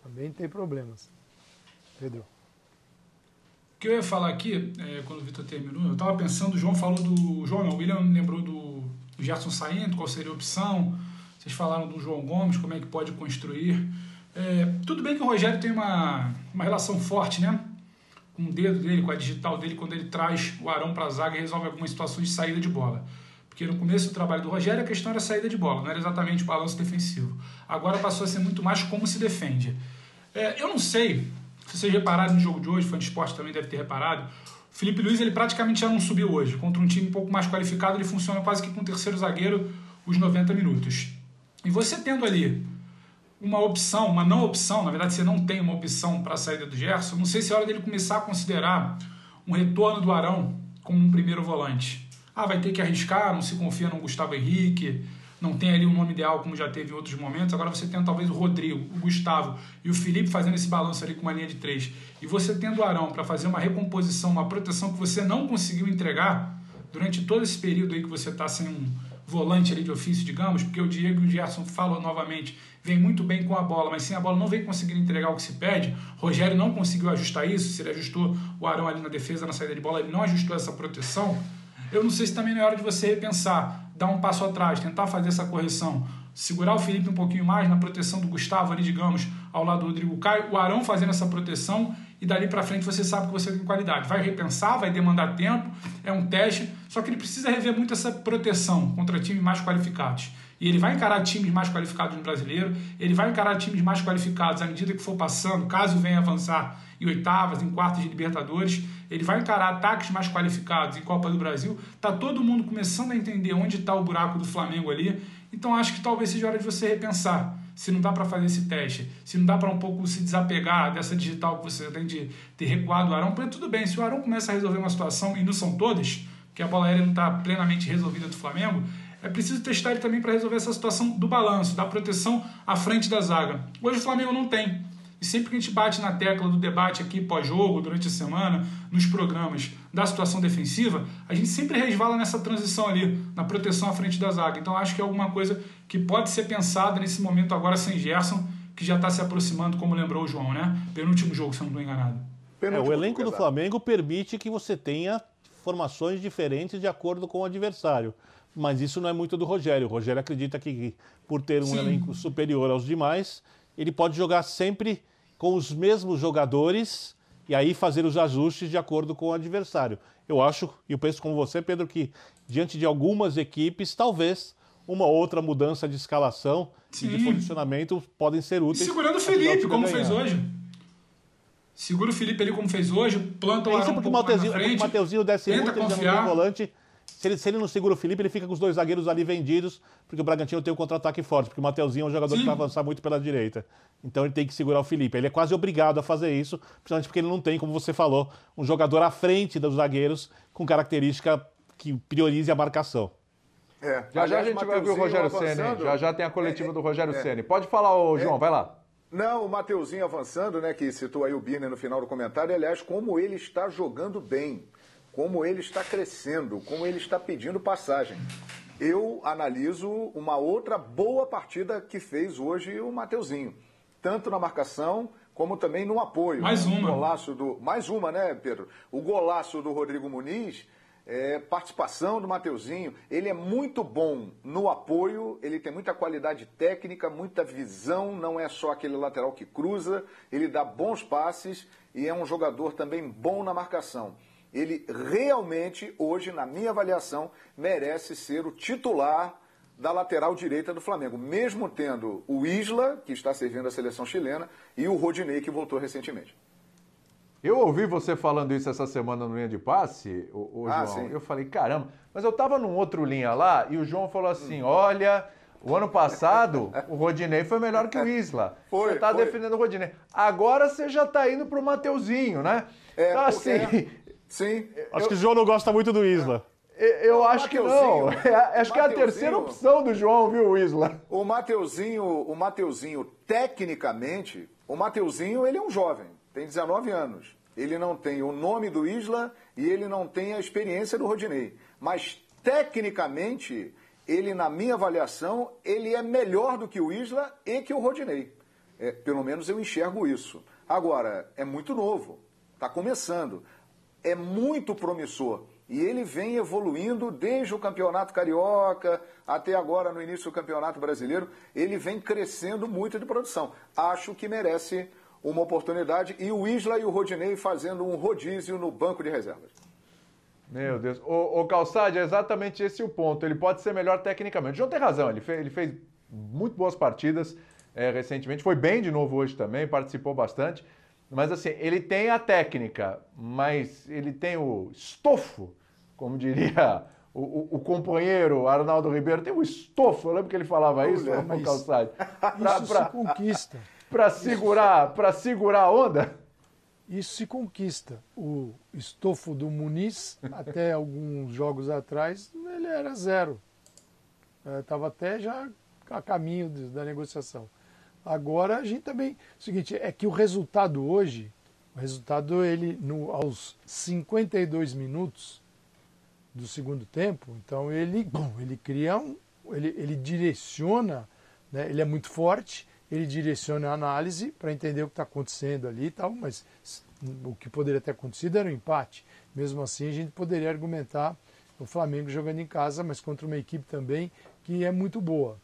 também tem problemas. Pedro. O que eu ia falar aqui, é, quando o Vitor terminou, eu estava pensando, o João falou do. João não, o William lembrou do, do Gerson saindo, qual seria a opção. Vocês falaram do João Gomes, como é que pode construir. É, tudo bem que o Rogério tem uma, uma relação forte, né? Com o dedo dele, com a digital dele, quando ele traz o Arão para a zaga e resolve algumas situações de saída de bola. Porque no começo do trabalho do Rogério a questão era saída de bola, não era exatamente o balanço defensivo. Agora passou a ser muito mais como se defende. É, eu não sei se vocês repararam no jogo de hoje, fã de esporte também deve ter reparado, o Felipe Luiz ele praticamente já não subiu hoje. Contra um time um pouco mais qualificado, ele funciona quase que com o terceiro zagueiro os 90 minutos. E você tendo ali uma opção, uma não opção, na verdade você não tem uma opção para a saída do Gerson, não sei se é hora dele começar a considerar um retorno do Arão como um primeiro volante. Ah, vai ter que arriscar, não se confia no Gustavo Henrique, não tem ali um nome ideal como já teve em outros momentos. Agora você tem talvez o Rodrigo, o Gustavo e o Felipe fazendo esse balanço ali com uma linha de três. E você tendo o Arão para fazer uma recomposição, uma proteção que você não conseguiu entregar durante todo esse período aí que você está sem um volante ali de ofício, digamos, porque o Diego e o Gerson falam novamente, vem muito bem com a bola, mas sem a bola não vem conseguindo entregar o que se pede. Rogério não conseguiu ajustar isso, se ele ajustou o Arão ali na defesa, na saída de bola, ele não ajustou essa proteção. Eu não sei se também não é hora de você repensar, dar um passo atrás, tentar fazer essa correção. Segurar o Felipe um pouquinho mais na proteção do Gustavo ali, digamos, ao lado do Rodrigo Caio, o Arão fazendo essa proteção e dali para frente você sabe que você tem qualidade. Vai repensar, vai demandar tempo, é um teste, só que ele precisa rever muito essa proteção contra times mais qualificados. E ele vai encarar times mais qualificados no brasileiro, ele vai encarar times mais qualificados à medida que for passando, caso venha avançar em oitavas, em quartas de Libertadores, ele vai encarar ataques mais qualificados em Copa do Brasil. Tá todo mundo começando a entender onde está o buraco do Flamengo ali. Então acho que talvez seja hora de você repensar se não dá para fazer esse teste, se não dá para um pouco se desapegar dessa digital que você tem de ter recuado o Arão, porque tudo bem, se o Arão começa a resolver uma situação, e não são todas, porque a bola aérea não está plenamente resolvida do Flamengo, é preciso testar ele também para resolver essa situação do balanço, da proteção à frente da zaga. Hoje o Flamengo não tem. E sempre que a gente bate na tecla do debate aqui pós-jogo, durante a semana, nos programas da situação defensiva, a gente sempre resvala nessa transição ali, na proteção à frente da zaga. Então acho que é alguma coisa que pode ser pensada nesse momento agora sem Gerson, que já está se aproximando, como lembrou o João, né? Penúltimo jogo, se eu não estou enganado. É, o elenco do Flamengo permite que você tenha formações diferentes de acordo com o adversário. Mas isso não é muito do Rogério. O Rogério acredita que, por ter um Sim. elenco superior aos demais, ele pode jogar sempre com os mesmos jogadores e aí fazer os ajustes de acordo com o adversário. Eu acho, e eu penso como você, Pedro, que diante de algumas equipes, talvez uma outra mudança de escalação Sim. e de posicionamento podem ser úteis. E segurando o Felipe, como fez hoje. Segura o Felipe ali como fez hoje, planta o é Arão um pouco frente, o Mateuzinho desce muito, ele já não tem volante se ele, se ele não segura o Felipe, ele fica com os dois zagueiros ali vendidos, porque o Bragantino tem um contra-ataque forte, porque o Mateuzinho é um jogador Sim. que vai avançar muito pela direita. Então ele tem que segurar o Felipe. Ele é quase obrigado a fazer isso, principalmente porque ele não tem, como você falou, um jogador à frente dos zagueiros com característica que priorize a marcação. É. Já já a gente vai ouvir o Rogério Senna, já já tem a coletiva é, do Rogério é, Senna. Pode falar, ô, João, é. vai lá. Não, o Mateuzinho avançando, né, que citou aí o Birner no final do comentário, aliás, como ele está jogando bem como ele está crescendo, como ele está pedindo passagem. Eu analiso uma outra boa partida que fez hoje o Mateuzinho, tanto na marcação como também no apoio. Mais uma. O golaço do, mais uma, né, Pedro? O golaço do Rodrigo Muniz, é, participação do Mateuzinho. Ele é muito bom no apoio, ele tem muita qualidade técnica, muita visão, não é só aquele lateral que cruza, ele dá bons passes e é um jogador também bom na marcação ele realmente, hoje, na minha avaliação, merece ser o titular da lateral direita do Flamengo, mesmo tendo o Isla, que está servindo a seleção chilena, e o Rodinei, que voltou recentemente. Eu ouvi você falando isso essa semana no linha de passe, o, o ah, João. Sim. Eu falei, caramba, mas eu estava num outro linha lá e o João falou assim: hum. olha, o ano passado o Rodinei foi melhor que o Isla. Foi, você está defendendo o Rodinei. Agora você já está indo para o Mateuzinho, né? É, então, assim, Sim. Acho eu... que o João não gosta muito do Isla. Eu acho que não. É, acho que é a terceira opção do João, viu, Isla? O Mateuzinho, o Mateuzinho, tecnicamente, o Mateuzinho, ele é um jovem, tem 19 anos. Ele não tem o nome do Isla e ele não tem a experiência do Rodinei. Mas, tecnicamente, ele, na minha avaliação, ele é melhor do que o Isla e que o Rodinei. É, pelo menos eu enxergo isso. Agora, é muito novo, está começando, é muito promissor. E ele vem evoluindo desde o Campeonato Carioca até agora no início do Campeonato Brasileiro. Ele vem crescendo muito de produção. Acho que merece uma oportunidade. E o Isla e o Rodinei fazendo um rodízio no banco de reservas. Meu Deus. O, o Calçade, é exatamente esse o ponto. Ele pode ser melhor tecnicamente. O João tem razão, ele fez, ele fez muito boas partidas é, recentemente. Foi bem de novo hoje também, participou bastante. Mas assim, ele tem a técnica, mas ele tem o estofo, como diria o, o, o companheiro Arnaldo Ribeiro, tem o estofo, eu lembro que ele falava isso no calçado. Pra, isso pra, se conquista. Para segurar, para segurar a onda? Isso se conquista. O estofo do Muniz, até alguns jogos atrás, ele era zero. Estava é, até já a caminho da negociação. Agora a gente também. O seguinte, é que o resultado hoje, o resultado ele no, aos 52 minutos do segundo tempo, então ele, bom, ele cria um. Ele, ele direciona, né, ele é muito forte, ele direciona a análise para entender o que está acontecendo ali e tal, mas o que poderia ter acontecido era um empate. Mesmo assim, a gente poderia argumentar o Flamengo jogando em casa, mas contra uma equipe também que é muito boa.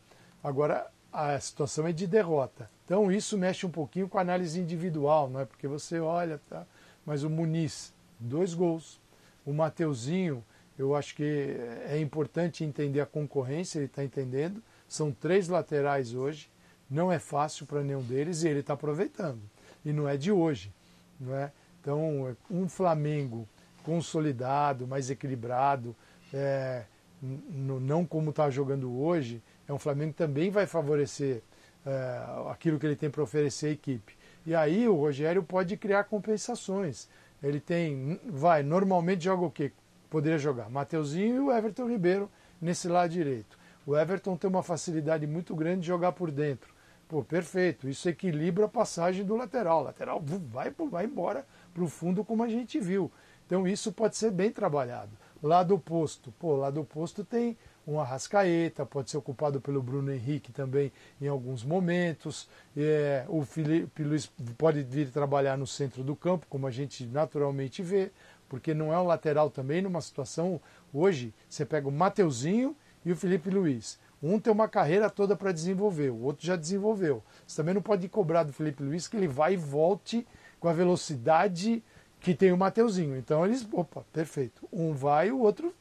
Agora, a situação é de derrota. Então isso mexe um pouquinho com a análise individual, não é? Porque você olha, tá? Mas o Muniz, dois gols. O Mateuzinho, eu acho que é importante entender a concorrência, ele está entendendo. São três laterais hoje, não é fácil para nenhum deles e ele está aproveitando. E não é de hoje, não é? Então, um Flamengo consolidado, mais equilibrado, é, não como está jogando hoje, é um Flamengo que também vai favorecer é, aquilo que ele tem para oferecer à equipe. E aí o Rogério pode criar compensações. Ele tem, vai, normalmente joga o quê? Poderia jogar Mateuzinho e o Everton Ribeiro nesse lado direito. O Everton tem uma facilidade muito grande de jogar por dentro. Pô, perfeito. Isso equilibra a passagem do lateral. O lateral vai, vai embora para o fundo como a gente viu. Então isso pode ser bem trabalhado. Lado oposto. Pô, lado oposto tem um Arrascaeta, pode ser ocupado pelo Bruno Henrique também em alguns momentos. É, o Felipe Luiz pode vir trabalhar no centro do campo, como a gente naturalmente vê, porque não é um lateral também numa situação. Hoje, você pega o Mateuzinho e o Felipe Luiz. Um tem uma carreira toda para desenvolver, o outro já desenvolveu. Você também não pode cobrar do Felipe Luiz que ele vai e volte com a velocidade que tem o Mateuzinho. Então eles, opa, perfeito. Um vai, o outro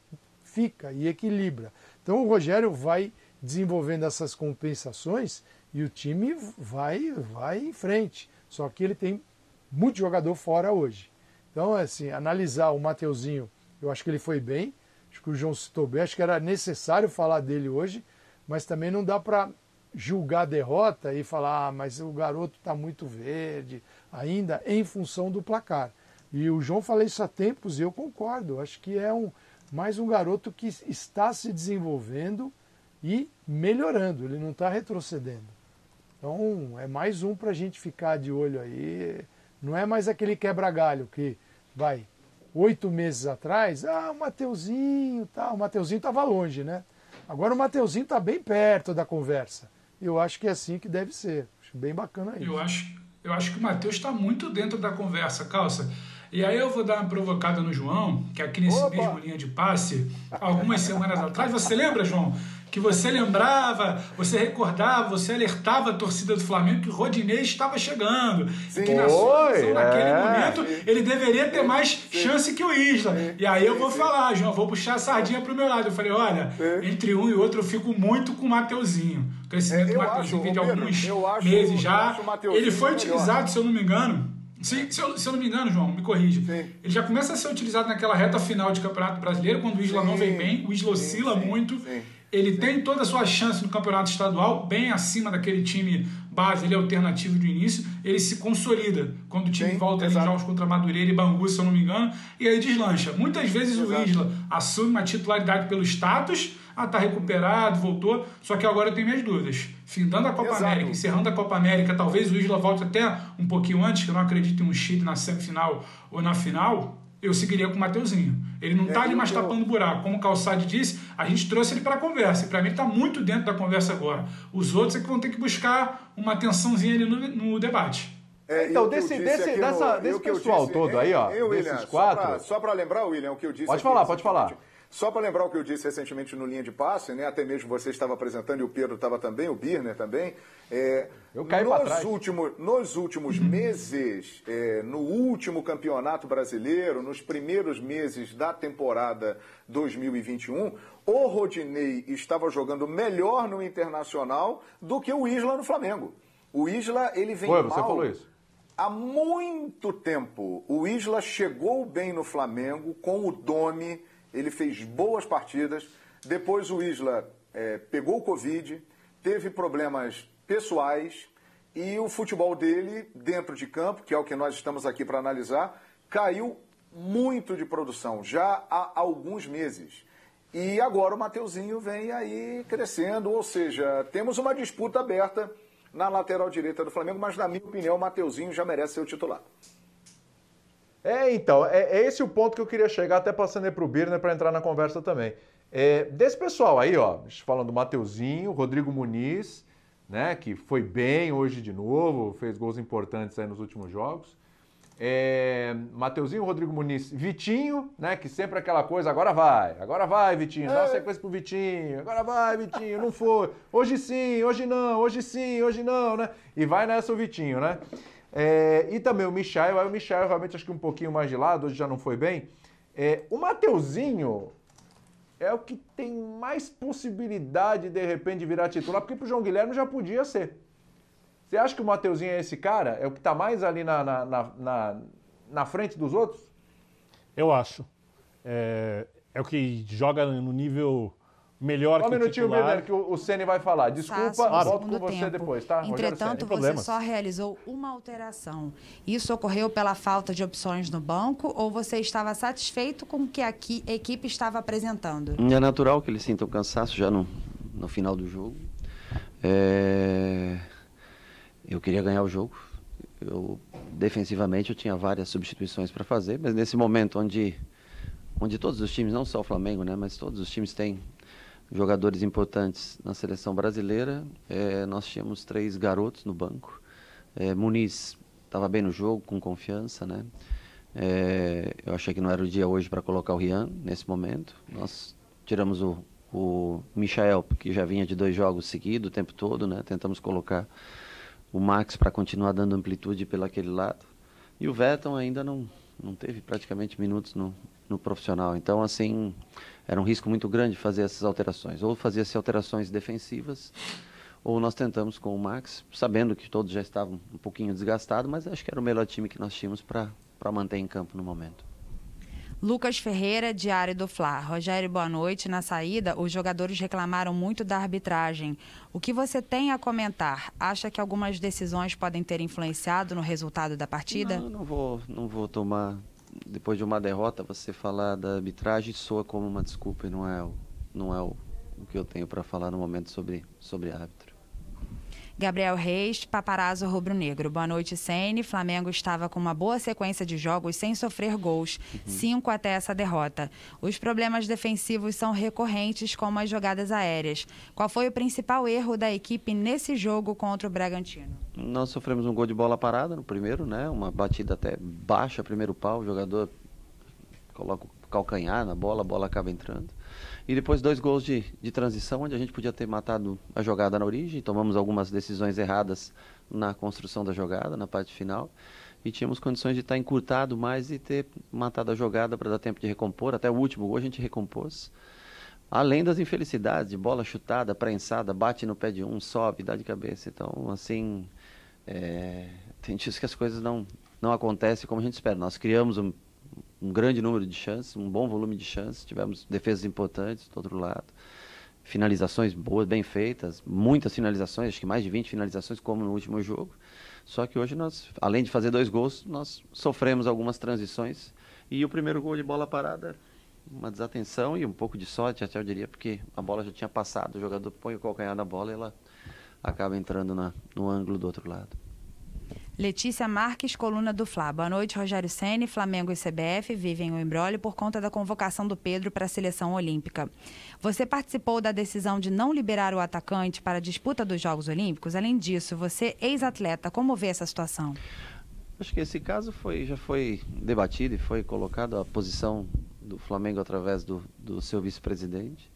fica e equilibra. Então o Rogério vai desenvolvendo essas compensações e o time vai, vai em frente. Só que ele tem muito jogador fora hoje. Então, assim, analisar o Mateuzinho, eu acho que ele foi bem. Acho que o João citou bem. Acho que era necessário falar dele hoje, mas também não dá para julgar a derrota e falar, ah, mas o garoto está muito verde, ainda em função do placar. E o João falou isso há tempos e eu concordo. Acho que é um, mais um garoto que está se desenvolvendo e melhorando, ele não está retrocedendo. Então é mais um para a gente ficar de olho aí. Não é mais aquele quebra-galho que vai oito meses atrás, ah, o Mateuzinho, tá, o Mateuzinho estava longe, né? Agora o Mateuzinho está bem perto da conversa. Eu acho que é assim que deve ser. Acho bem bacana isso. Eu acho, eu acho que o Matheus está muito dentro da conversa, calça. E aí eu vou dar uma provocada no João, que aqui nesse Opa. mesmo linha de passe, algumas semanas atrás, você lembra, João? Que você lembrava, você recordava, você alertava a torcida do Flamengo que o Rodinei estava chegando. Sim. E que na sua visão, naquele é. momento, ele deveria ter mais Sim. chance que o Isla. Sim. E aí eu vou falar, João, vou puxar a sardinha pro meu lado. Eu falei, olha, entre um e outro eu fico muito com o Mateuzinho. O crescimento é, do Mateuzinho vem de alguns meses já. Ele foi utilizado, se eu não me engano, se, se, eu, se, eu, não me engano, João, me corrija. Sim. Ele já começa a ser utilizado naquela reta final de Campeonato Brasileiro, quando o Isla sim, não vem bem, o Isla oscila muito. Ele tem toda a sua chance no campeonato estadual, bem acima daquele time base, ele é alternativo do início, ele se consolida quando o time Sim, volta em jogos contra Madureira e Bangu, se eu não me engano, e aí deslancha. Muitas vezes exato. o Isla assume uma titularidade pelo status, ah, tá recuperado, voltou, só que agora eu tenho minhas dúvidas. Findando a Copa exato. América, encerrando a Copa América, talvez o Isla volte até um pouquinho antes, que eu não acredito em um Chile na semifinal ou na final, eu seguiria com o Mateuzinho. Ele não está é, ali mais eu... tapando buraco. Como o Calçade disse, a gente trouxe ele para a conversa. E para mim ele está muito dentro da conversa agora. Os outros é que vão ter que buscar uma atençãozinha ali no, no debate. É, então, desse, desse, dessa, no, desse pessoal disse, todo aí, ó, eu, desses William, quatro... Só para lembrar, William, o que eu disse... Pode falar, pode falar. Só para lembrar o que eu disse recentemente no Linha de Passe, né? até mesmo você estava apresentando e o Pedro estava também, o Birner também. É, eu caí nos, últimos, nos últimos meses, é, no último campeonato brasileiro, nos primeiros meses da temporada 2021, o Rodinei estava jogando melhor no Internacional do que o Isla no Flamengo. O Isla, ele vem Foi, mal... você falou isso. Há muito tempo, o Isla chegou bem no Flamengo com o Domi ele fez boas partidas. Depois o Isla é, pegou o Covid, teve problemas pessoais e o futebol dele, dentro de campo, que é o que nós estamos aqui para analisar, caiu muito de produção, já há alguns meses. E agora o Mateuzinho vem aí crescendo, ou seja, temos uma disputa aberta na lateral direita do Flamengo, mas na minha opinião o Mateuzinho já merece ser o titular. É, então, é, é, esse o ponto que eu queria chegar, até passando aí para o Birner para entrar na conversa também. É, desse pessoal aí, ó, falando do Mateuzinho, Rodrigo Muniz, né, que foi bem hoje de novo, fez gols importantes aí nos últimos jogos. É, Mateuzinho, Rodrigo Muniz, Vitinho, né, que sempre aquela coisa, agora vai, agora vai, Vitinho, dá uma é. sequência pro Vitinho, agora vai, Vitinho, não foi, hoje sim, hoje não, hoje sim, hoje não, né, e vai nessa o Vitinho, né. É, e também o Michael, aí o Michael realmente acho que um pouquinho mais de lado, hoje já não foi bem. É, o Mateuzinho é o que tem mais possibilidade de repente de virar titular, porque pro João Guilherme já podia ser. Você acha que o Mateuzinho é esse cara? É o que está mais ali na, na, na, na, frente dos outros? Eu acho. É, é o que joga no nível melhor Só que um minutinho, titular. Bernardo, que o, Ceni vai falar. Desculpa, claro. volto com você tempo. depois, tá? Entretanto, você só realizou uma alteração. Isso ocorreu pela falta de opções no banco ou você estava satisfeito com o que a equipe estava apresentando? É natural que ele sinta o cansaço já no, no final do jogo. É... Eu queria ganhar o jogo. Eu, defensivamente, eu tinha várias substituições para fazer, mas nesse momento onde onde todos os times, não só o Flamengo, né, mas todos os times têm jogadores importantes na seleção brasileira. É, nós tínhamos três garotos no banco. É, Muniz estava bem no jogo, com confiança, né? É, eu achei que não era o dia hoje para colocar o Rian nesse momento. Nós tiramos o, o Michael, que já vinha de dois jogos seguidos o tempo todo, né? Tentamos colocar o Max para continuar dando amplitude pelo aquele lado. E o Vetton ainda não, não teve praticamente minutos no, no profissional. Então, assim, era um risco muito grande fazer essas alterações. Ou fazia-se alterações defensivas, ou nós tentamos com o Max, sabendo que todos já estavam um pouquinho desgastados, mas acho que era o melhor time que nós tínhamos para manter em campo no momento. Lucas Ferreira, Diário do Fla. Rogério, boa noite. Na saída, os jogadores reclamaram muito da arbitragem. O que você tem a comentar? Acha que algumas decisões podem ter influenciado no resultado da partida? Não, não vou, não vou tomar depois de uma derrota, você falar da arbitragem soa como uma desculpa e não é o, não é o, o que eu tenho para falar no momento sobre, sobre árbitro. Gabriel Reis, paparazzo rubro-negro. Boa noite, Sene. Flamengo estava com uma boa sequência de jogos sem sofrer gols, uhum. cinco até essa derrota. Os problemas defensivos são recorrentes, como as jogadas aéreas. Qual foi o principal erro da equipe nesse jogo contra o Bragantino? Nós sofremos um gol de bola parada no primeiro, né? Uma batida até baixa, primeiro pau, o jogador coloca o calcanhar na bola, a bola acaba entrando. E depois dois gols de, de transição, onde a gente podia ter matado a jogada na origem, tomamos algumas decisões erradas na construção da jogada, na parte final. E tínhamos condições de estar encurtado mais e ter matado a jogada para dar tempo de recompor. Até o último gol a gente recompôs. Além das infelicidades, de bola chutada, prensada, bate no pé de um, sobe, dá de cabeça. Então, assim, é, tem dias que as coisas não, não acontecem como a gente espera. Nós criamos um, um grande número de chances, um bom volume de chances, tivemos defesas importantes do outro lado. finalizações boas, bem feitas, muitas finalizações, acho que mais de 20 finalizações, como no último jogo. Só que hoje nós, além de fazer dois gols, nós sofremos algumas transições. E o primeiro gol de bola parada, uma desatenção e um pouco de sorte, até eu diria, porque a bola já tinha passado, o jogador põe o calcanhar na bola e ela acaba entrando na, no ângulo do outro lado. Letícia Marques, coluna do Fla. Boa noite, Rogério Ceni. Flamengo e CBF vivem o embrólio por conta da convocação do Pedro para a seleção olímpica. Você participou da decisão de não liberar o atacante para a disputa dos Jogos Olímpicos? Além disso, você, ex-atleta, como vê essa situação? Acho que esse caso foi, já foi debatido e foi colocado a posição do Flamengo através do, do seu vice-presidente.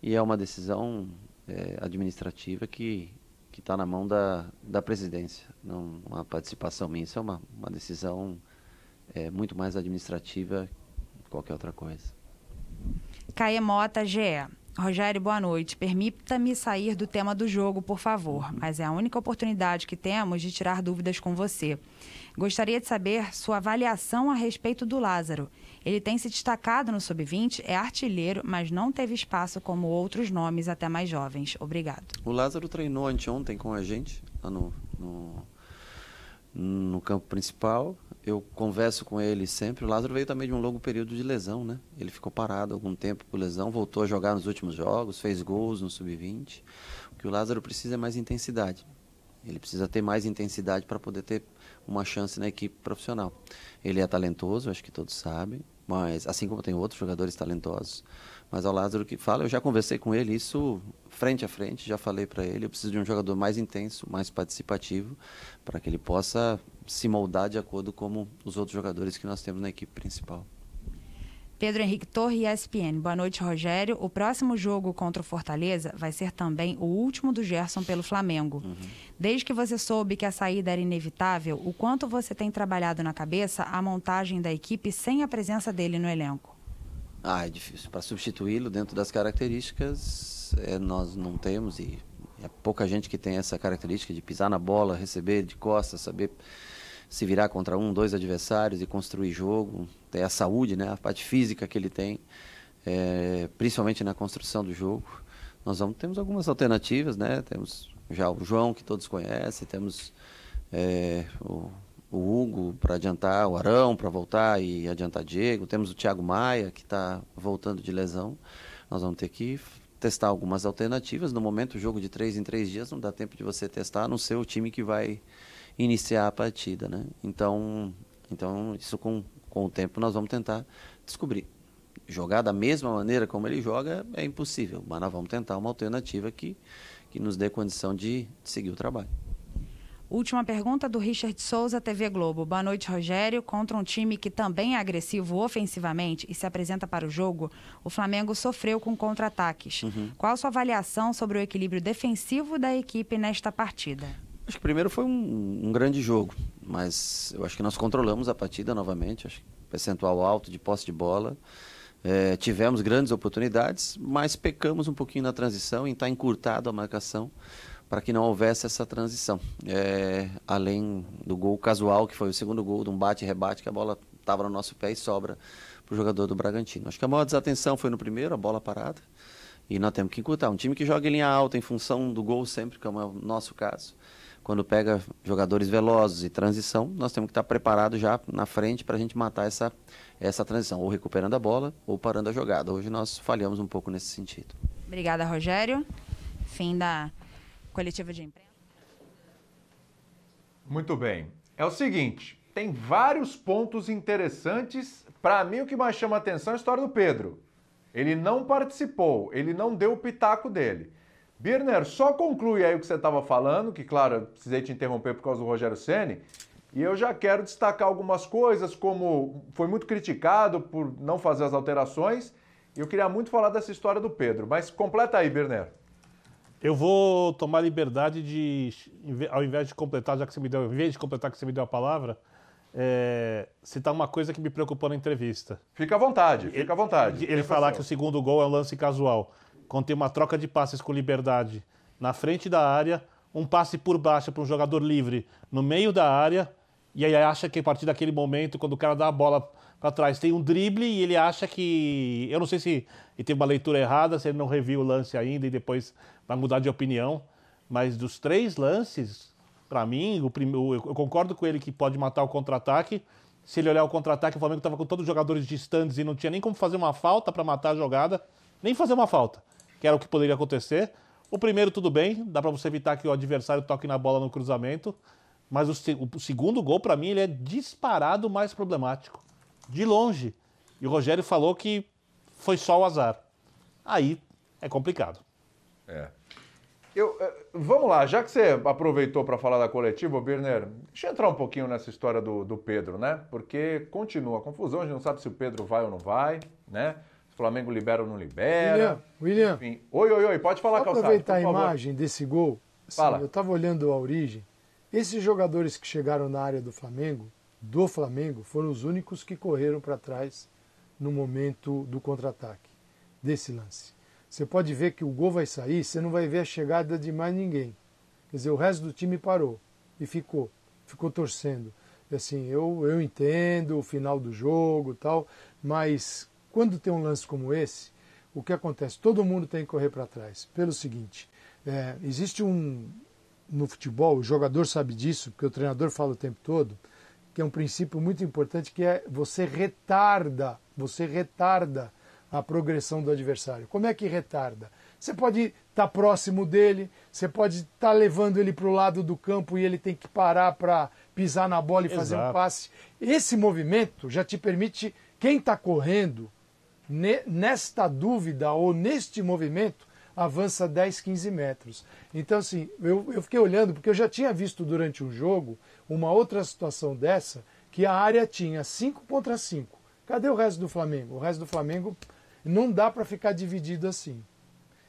E é uma decisão é, administrativa que que está na mão da, da presidência, não uma participação minha. Isso é uma, uma decisão é, muito mais administrativa que qualquer outra coisa. Caia Mota, GE. Rogério, boa noite. Permita-me sair do tema do jogo, por favor, mas é a única oportunidade que temos de tirar dúvidas com você. Gostaria de saber sua avaliação a respeito do Lázaro. Ele tem se destacado no sub-20, é artilheiro, mas não teve espaço como outros nomes até mais jovens. Obrigado. O Lázaro treinou anteontem com a gente, lá no, no, no campo principal. Eu converso com ele sempre. O Lázaro veio também de um longo período de lesão, né? Ele ficou parado algum tempo por lesão, voltou a jogar nos últimos jogos, fez gols no sub-20. O que o Lázaro precisa é mais intensidade. Ele precisa ter mais intensidade para poder ter uma chance na equipe profissional. Ele é talentoso, acho que todos sabem, mas assim como tem outros jogadores talentosos. Mas ao Lázaro que fala, eu já conversei com ele isso frente a frente, já falei para ele, eu preciso de um jogador mais intenso, mais participativo, para que ele possa se moldar de acordo com os outros jogadores que nós temos na equipe principal. Pedro Henrique Torre, ESPN. Boa noite, Rogério. O próximo jogo contra o Fortaleza vai ser também o último do Gerson pelo Flamengo. Uhum. Desde que você soube que a saída era inevitável, o quanto você tem trabalhado na cabeça a montagem da equipe sem a presença dele no elenco? Ah, é difícil. Para substituí-lo dentro das características, é, nós não temos e é pouca gente que tem essa característica de pisar na bola, receber de costas, saber se virar contra um, dois adversários e construir jogo, ter a saúde, né, a parte física que ele tem, é, principalmente na construção do jogo. Nós vamos, temos algumas alternativas, né? Temos já o João, que todos conhecem, temos é, o, o, Hugo para adiantar, o Arão para voltar e adiantar Diego, temos o Thiago Maia, que está voltando de lesão. Nós vamos ter que testar algumas alternativas. No momento, o jogo de três em três dias não dá tempo de você testar, a não ser o time que vai iniciar a partida, né? Então, então isso com, com o tempo nós vamos tentar descobrir. Jogar da mesma maneira como ele joga é impossível, mas nós vamos tentar uma alternativa que, que nos dê condição de, de seguir o trabalho. Última pergunta do Richard Souza, TV Globo. Boa noite, Rogério. Contra um time que também é agressivo ofensivamente e se apresenta para o jogo, o Flamengo sofreu com contra-ataques. Uhum. Qual a sua avaliação sobre o equilíbrio defensivo da equipe nesta partida? Acho que primeiro foi um, um, grande jogo, mas eu acho que nós controlamos a partida novamente, acho que percentual alto de posse de bola. É, tivemos grandes oportunidades, mas pecamos um pouquinho na transição em estar encurtado a marcação para que não houvesse essa transição. É, além do gol casual, que foi o segundo gol de um bate-rebate, que a bola estava no nosso pé e sobra para o jogador do Bragantino. Acho que a maior desatenção foi no primeiro, a bola parada. E nós temos que encurtar. Um time que joga em linha alta em função do gol sempre, como é o nosso caso quando pega jogadores velozes e transição, nós temos que estar preparados já na frente para a gente matar essa, essa transição, ou recuperando a bola ou parando a jogada. Hoje nós falhamos um pouco nesse sentido. Obrigada, Rogério. Fim da coletiva de imprensa. Muito bem. É o seguinte, tem vários pontos interessantes. Para mim, o que mais chama atenção é a história do Pedro. Ele não participou, ele não deu o pitaco dele. Birner, só conclui aí o que você estava falando, que claro, eu precisei te interromper por causa do Rogério Ceni. E eu já quero destacar algumas coisas, como foi muito criticado por não fazer as alterações. E eu queria muito falar dessa história do Pedro. Mas completa aí, Birner. Eu vou tomar liberdade de, ao invés de completar, já que você me deu, ao invés de completar que você me deu a palavra, é, citar uma coisa que me preocupou na entrevista. Fica à vontade, fica à vontade. Ele, ele falar que o segundo gol é um lance casual tem uma troca de passes com liberdade na frente da área, um passe por baixo para um jogador livre no meio da área, e aí acha que a partir daquele momento, quando o cara dá a bola para trás, tem um drible e ele acha que. Eu não sei se ele teve uma leitura errada, se ele não reviu o lance ainda e depois vai mudar de opinião. Mas dos três lances, para mim, o prim... eu concordo com ele que pode matar o contra-ataque. Se ele olhar o contra-ataque, o Flamengo estava com todos os jogadores distantes e não tinha nem como fazer uma falta para matar a jogada, nem fazer uma falta, que era o que poderia acontecer. O primeiro, tudo bem, dá para você evitar que o adversário toque na bola no cruzamento. Mas o, o segundo gol, para mim, ele é disparado mais problemático. De longe. E o Rogério falou que foi só o azar. Aí é complicado. É. Eu, eh, vamos lá, já que você aproveitou para falar da coletiva, Birner, deixa eu entrar um pouquinho nessa história do, do Pedro, né? Porque continua a confusão, a gente não sabe se o Pedro vai ou não vai, né? Flamengo libera ou não libera. William, William. Enfim. Oi, oi, oi, pode falar, Calçado. aproveitar a imagem desse gol. Assim, Fala. Eu estava olhando a origem. Esses jogadores que chegaram na área do Flamengo, do Flamengo, foram os únicos que correram para trás no momento do contra-ataque, desse lance. Você pode ver que o gol vai sair, você não vai ver a chegada de mais ninguém. Quer dizer, o resto do time parou e ficou, ficou torcendo. E assim, eu, eu entendo o final do jogo e tal, mas quando tem um lance como esse, o que acontece? Todo mundo tem que correr para trás. Pelo seguinte, é, existe um. No futebol, o jogador sabe disso, porque o treinador fala o tempo todo, que é um princípio muito importante que é você retarda, você retarda a progressão do adversário. Como é que retarda? Você pode estar tá próximo dele, você pode estar tá levando ele para o lado do campo e ele tem que parar para pisar na bola e fazer um Exato. passe. Esse movimento já te permite, quem está correndo, nesta dúvida ou neste movimento, avança 10, 15 metros. Então, assim, eu, eu fiquei olhando, porque eu já tinha visto durante um jogo uma outra situação dessa, que a área tinha 5 contra 5. Cadê o resto do Flamengo? O resto do Flamengo não dá para ficar dividido assim.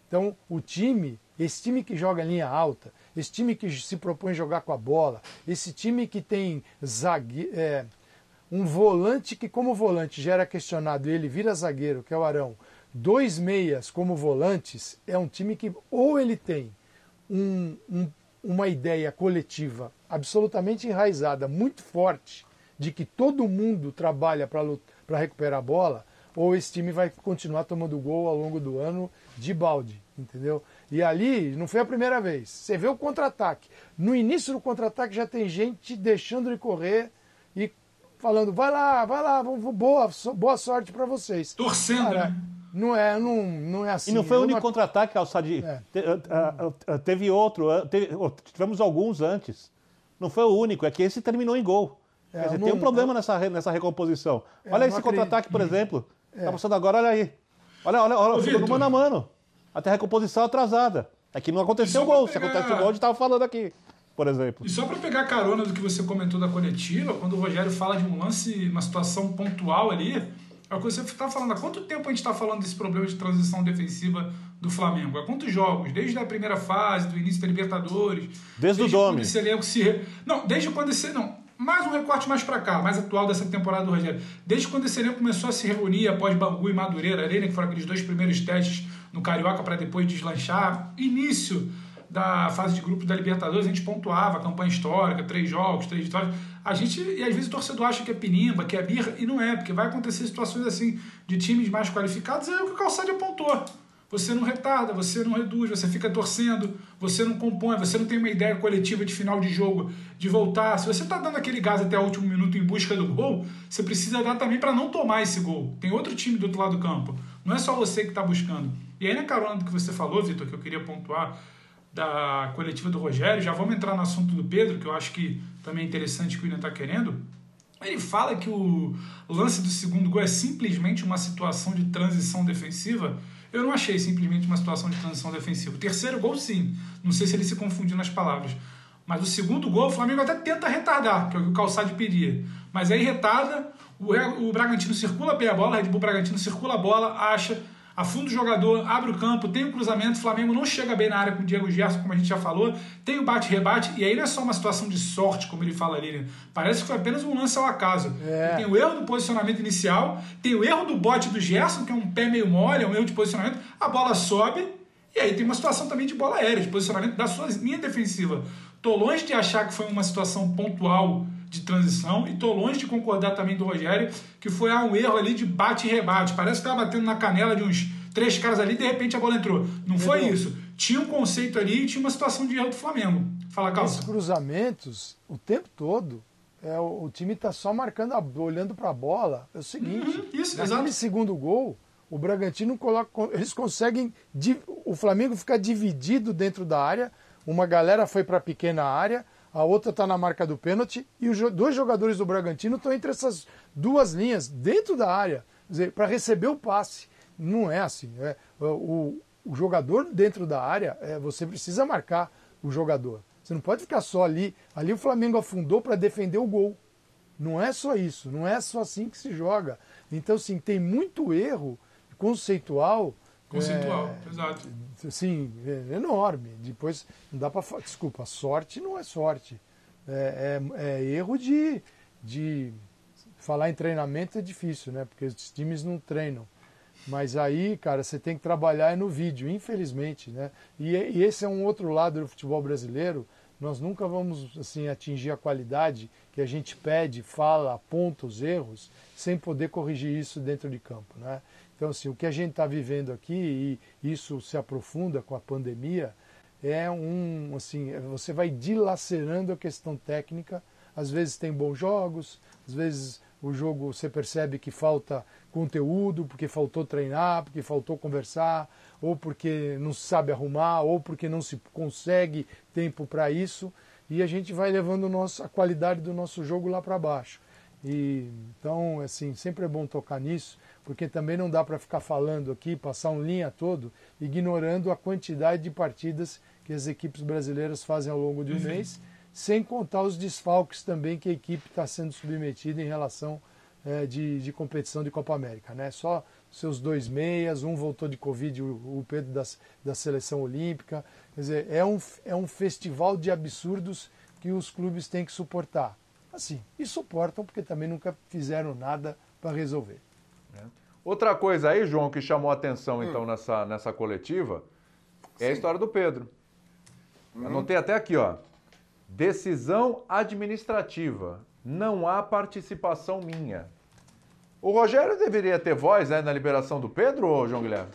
Então, o time, esse time que joga linha alta, esse time que se propõe jogar com a bola, esse time que tem zague, é, um volante que, como volante, já era questionado ele vira zagueiro, que é o Arão, dois meias como volantes, é um time que ou ele tem um- um- uma ideia coletiva absolutamente enraizada, muito forte, de que todo mundo trabalha para recuperar a bola, ou esse time vai continuar tomando gol ao longo do ano de balde, entendeu? E ali não foi a primeira vez. Você vê o contra-ataque. No início do contra-ataque já tem gente deixando ele correr e falando: vai lá, vai lá, boa, boa sorte para vocês. Torcendo, Cara, né? não é, não, não é assim. E não foi o É único uma- contra-ataque, Alçadi. É. Te- ah, ah, ah, teve outro, teve- oh, tivemos alguns antes. Não foi o único, é que esse terminou em gol. É, Quer dizer, eu tem um não- problema nessa, nessa recomposição. É, olha esse não contra-ataque, por exemplo. Tá passando agora, olha aí. Olha, olha, olha, ficou no mano a mano. Até a recomposição atrasada. É que não aconteceu o gol. Se acontece o gol, a gente tava falando aqui, por exemplo. E só para pegar carona do que você comentou da coletiva, quando o Rogério fala de um lance, uma situação pontual ali, é o que você está falando. Há quanto tempo a gente está falando desse problema de transição defensiva do Flamengo? Há quantos jogos? Desde a primeira fase, do início da Libertadores? Desde o quando Domi. esse elenco se... re- Não, desde quando esse... Não, mais um recorte mais para cá, mais atual dessa temporada do Rogério. Desde quando esse elenco começou a se reunir após Bangu e Madureira, ali, né, que foram aqueles dois primeiros testes no Carioca para depois deslanchar. Início da fase de grupos da Libertadores, a gente pontuava, campanha histórica, três jogos, três vitórias. A gente, e às vezes o torcedor acha que é pinimba, que é birra, e não é, porque vai acontecer situações assim, de times mais qualificados, é o que o Calçade apontou. Você não retarda, você não reduz, você fica torcendo, você não compõe, você não tem uma ideia coletiva de final de jogo, de voltar. Se você está dando aquele gás até o último minuto em busca do gol, você precisa dar também para não tomar esse gol. Tem outro time do outro lado do campo. Não é só você que está buscando. E aí, na carona do que você falou, Vitor, que eu queria pontuar da coletiva do Rogério, já vamos entrar no assunto do Pedro, que eu acho que também é interessante que o William está querendo. Ele fala que o lance do segundo gol é simplesmente uma situação de transição defensiva. Eu não achei simplesmente uma situação de transição defensiva. O terceiro gol, sim. Não sei se ele se confundiu nas palavras. Mas o segundo gol, o Flamengo até tenta retardar, que é o que o Calçade pedia. Mas aí retarda, o, o Bragantino circula bem a bola, o Red Bull Bragantino circula a bola, acha, afunda o jogador, abre o campo, tem o cruzamento, o Flamengo não chega bem na área com o Diego Gerson, como a gente já falou, tem o bate-rebate, e aí não é só uma situação de sorte, como ele fala ali, né? Parece que foi apenas um lance ao acaso. É. Tem o erro do posicionamento inicial, tem o erro do bote do Gerson, que é um pé meio mole, é um erro de posicionamento, a bola sobe, e aí tem uma situação também de bola aérea, de posicionamento da sua linha defensiva. Tô longe de achar que foi uma situação pontual de transição e tô longe de concordar também do Rogério que foi ah, um erro ali de bate e rebate. Parece que estava batendo na canela de uns três caras ali e de repente a bola entrou. Não foi isso. Tinha um conceito ali e tinha uma situação de erro do Flamengo. Fala, Calça. Esses cruzamentos, o tempo todo, é, o, o time está só marcando, a, olhando para a bola. É o seguinte, Uhum, isso, naquele exato. segundo gol, o Bragantino coloca, eles conseguem, o Flamengo fica dividido dentro da área, uma galera foi para a pequena área, a outra está na marca do pênalti e os dois jogadores do Bragantino estão entre essas duas linhas, dentro da área, para receber o passe. Não é assim. é, o, o jogador dentro da área, é, você precisa marcar o jogador. Você não pode ficar só ali. Ali o Flamengo afundou para defender o gol. Não é só isso, não é só assim que se joga. Então, sim, tem muito erro conceitual. Conceitual, exato. é, assim, é enorme. Depois, não dá para. Desculpa, sorte não é sorte. É, é- é erro de, de. Falar em treinamento é difícil, né? Porque os times não treinam. Mas aí, cara, você tem que trabalhar é no vídeo, infelizmente, né? E, e esse é um outro lado do futebol brasileiro. Nós nunca vamos assim atingir a qualidade que a gente pede, fala, aponta os erros, sem poder corrigir isso dentro de campo, né? Então, assim, o que a gente está vivendo aqui e isso se aprofunda com a pandemia é um, assim, você vai dilacerando a questão técnica. Às vezes tem bons jogos, às vezes o jogo você percebe que falta conteúdo, porque faltou treinar, porque faltou conversar, ou porque não se sabe arrumar, ou porque não se consegue tempo para isso, e a gente vai levando a qualidade do nosso jogo lá para baixo. E então, assim, sempre é bom tocar nisso, porque também não dá para ficar falando aqui, passar um linha todo, ignorando a quantidade de partidas que as equipes brasileiras fazem ao longo de um mês, sem contar os desfalques também que a equipe está sendo submetida em relação eh, de, de competição de Copa América. Né? Só seus dois meias, um voltou de Covid, o, o Pedro das, da seleção olímpica. Quer dizer, é um, é um festival de absurdos que os clubes têm que suportar. Assim, e suportam porque também nunca fizeram nada para resolver. Outra coisa aí, João, que chamou a atenção então nessa, nessa coletiva é a história do Pedro. Anotei até aqui, ó. Decisão administrativa. Não há participação minha. O Rogério deveria ter voz né, na liberação do Pedro, ou João Guilherme?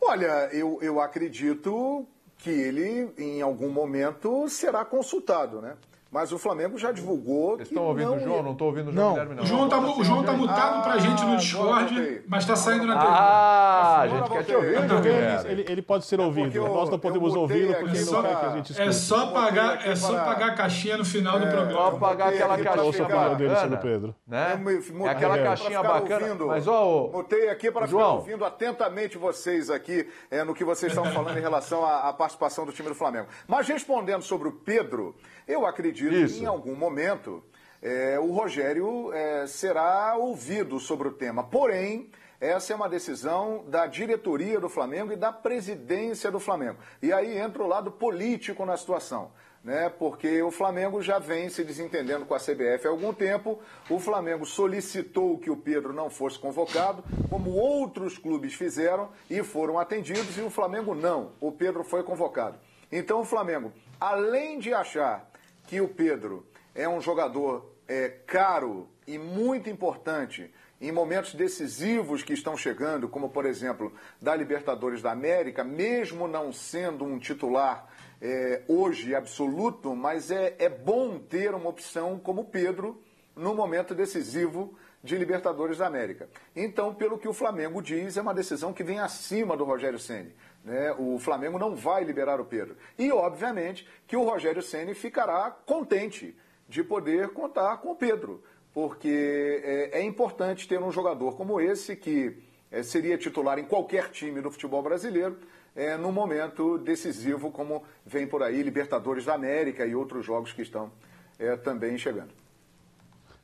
Olha, eu, eu acredito que ele, em algum momento, será consultado, né? Mas o Flamengo já divulgou Vocês que estão ouvindo não o João? Não estou ouvindo o João Não. Guilherme, não. O João tá, mu- o João tá mutado pra gente no Ah, Discord, mas tá saindo na TV. Ah, a gente quer te voltei. ouvir, Ele, ele- ele pode ser ouvido, porque eu- nós não podemos ouvi-lo porque ele não só- quer que a gente escute. É só pagar, é só para- pagar a caixinha no final do Só programa. pagar botei aquela caixinha opinião dele sobre bacana. o Pedro. Né? É aquela caixinha bacana. ouvindo. Mas, ó, ô, Mutei aqui para ficar João. ouvindo atentamente vocês aqui é, no que vocês estão falando em relação à participação do time do Flamengo. Mas respondendo sobre o Pedro, eu acredito Isso. que em algum momento é, o Rogério é, será ouvido sobre o tema. Porém, essa é uma decisão da diretoria do Flamengo e da presidência do Flamengo. E aí entra o lado político na situação né? Porque o Flamengo já vem se desentendendo com a CBF há algum tempo. O Flamengo solicitou que o Pedro não fosse convocado, como outros clubes fizeram e foram atendidos, e o Flamengo não. O Pedro foi convocado. Então o Flamengo, além de achar que o Pedro é um jogador é, caro e muito importante em momentos decisivos que estão chegando, como por exemplo da Libertadores da América, mesmo não sendo um titular é, hoje absoluto, mas é, é bom ter uma opção como Pedro no momento decisivo de Libertadores da América. Então, pelo que o Flamengo diz, é uma decisão que vem acima do Rogério Ceni. Né? O Flamengo não vai liberar o Pedro. E, obviamente, que o Rogério Ceni ficará contente de poder contar com o Pedro, porque é, é importante ter um jogador como esse que é, seria titular em qualquer time do futebol brasileiro, é, num momento decisivo como vem por aí Libertadores da América e outros jogos que estão é, também chegando.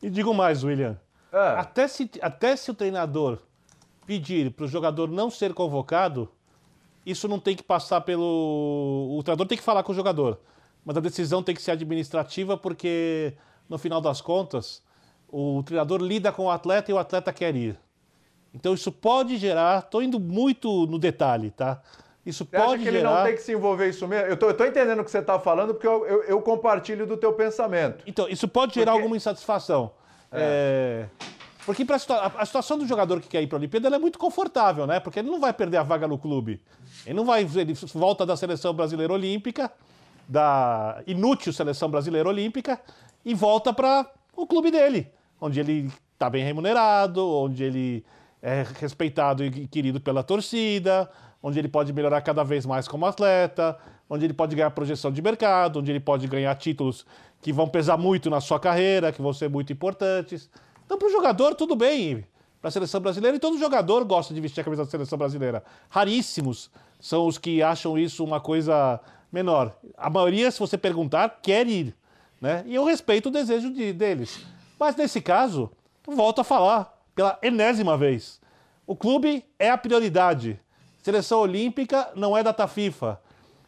E digo mais, William. É. Até, se, até se o treinador pedir para o jogador não ser convocado, isso não tem que passar pelo. O treinador tem que falar com o jogador. Mas a decisão tem que ser administrativa, porque no final das contas, o treinador lida com o atleta e o atleta quer ir. Então isso pode gerar, estou indo muito no detalhe, tá? Isso Você pode acha que ele gerar... não tem que se envolver isso mesmo? Eu tô, eu tô entendendo o que você está falando porque eu, eu, eu compartilho do teu pensamento. Então, isso pode gerar Porque- alguma insatisfação. É, Porque pra situa- a, situação do jogador que quer ir para a Olimpíada é muito confortável, né? Porque ele não vai perder a vaga no clube. Ele não vai. Ele volta da seleção brasileira olímpica, da inútil seleção brasileira olímpica, e volta para o clube dele, onde ele está bem remunerado, onde ele é respeitado e querido pela torcida, onde ele pode melhorar cada vez mais como atleta, onde ele pode ganhar projeção de mercado, onde ele pode ganhar títulos que vão pesar muito na sua carreira, que vão ser muito importantes. Então, para o jogador, tudo bem. Para a seleção brasileira, e todo jogador gosta de vestir a camisa da seleção brasileira. Raríssimos são os que acham isso uma coisa menor. A maioria, se você perguntar, quer ir. Né? E eu respeito o desejo de- deles. Mas nesse caso, volto a falar pela enésima vez. O clube é a prioridade. Seleção olímpica não é data FIFA.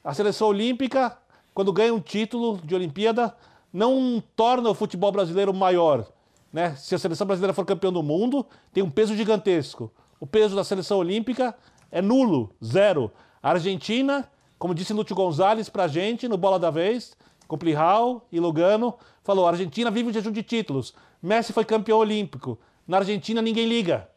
A seleção olímpica, quando ganha um título de Olimpíada, não torna o futebol brasileiro maior. Né? Se a seleção brasileira for campeã do mundo, tem um peso gigantesco. O peso da seleção olímpica é nulo, zero. A Argentina, como disse Lúcio Gonzalez pra gente no Bola da Vez, com Plihal e Lugano, falou: a Argentina vive um jejum de títulos. Messi foi campeão olímpico. Na Argentina ninguém liga.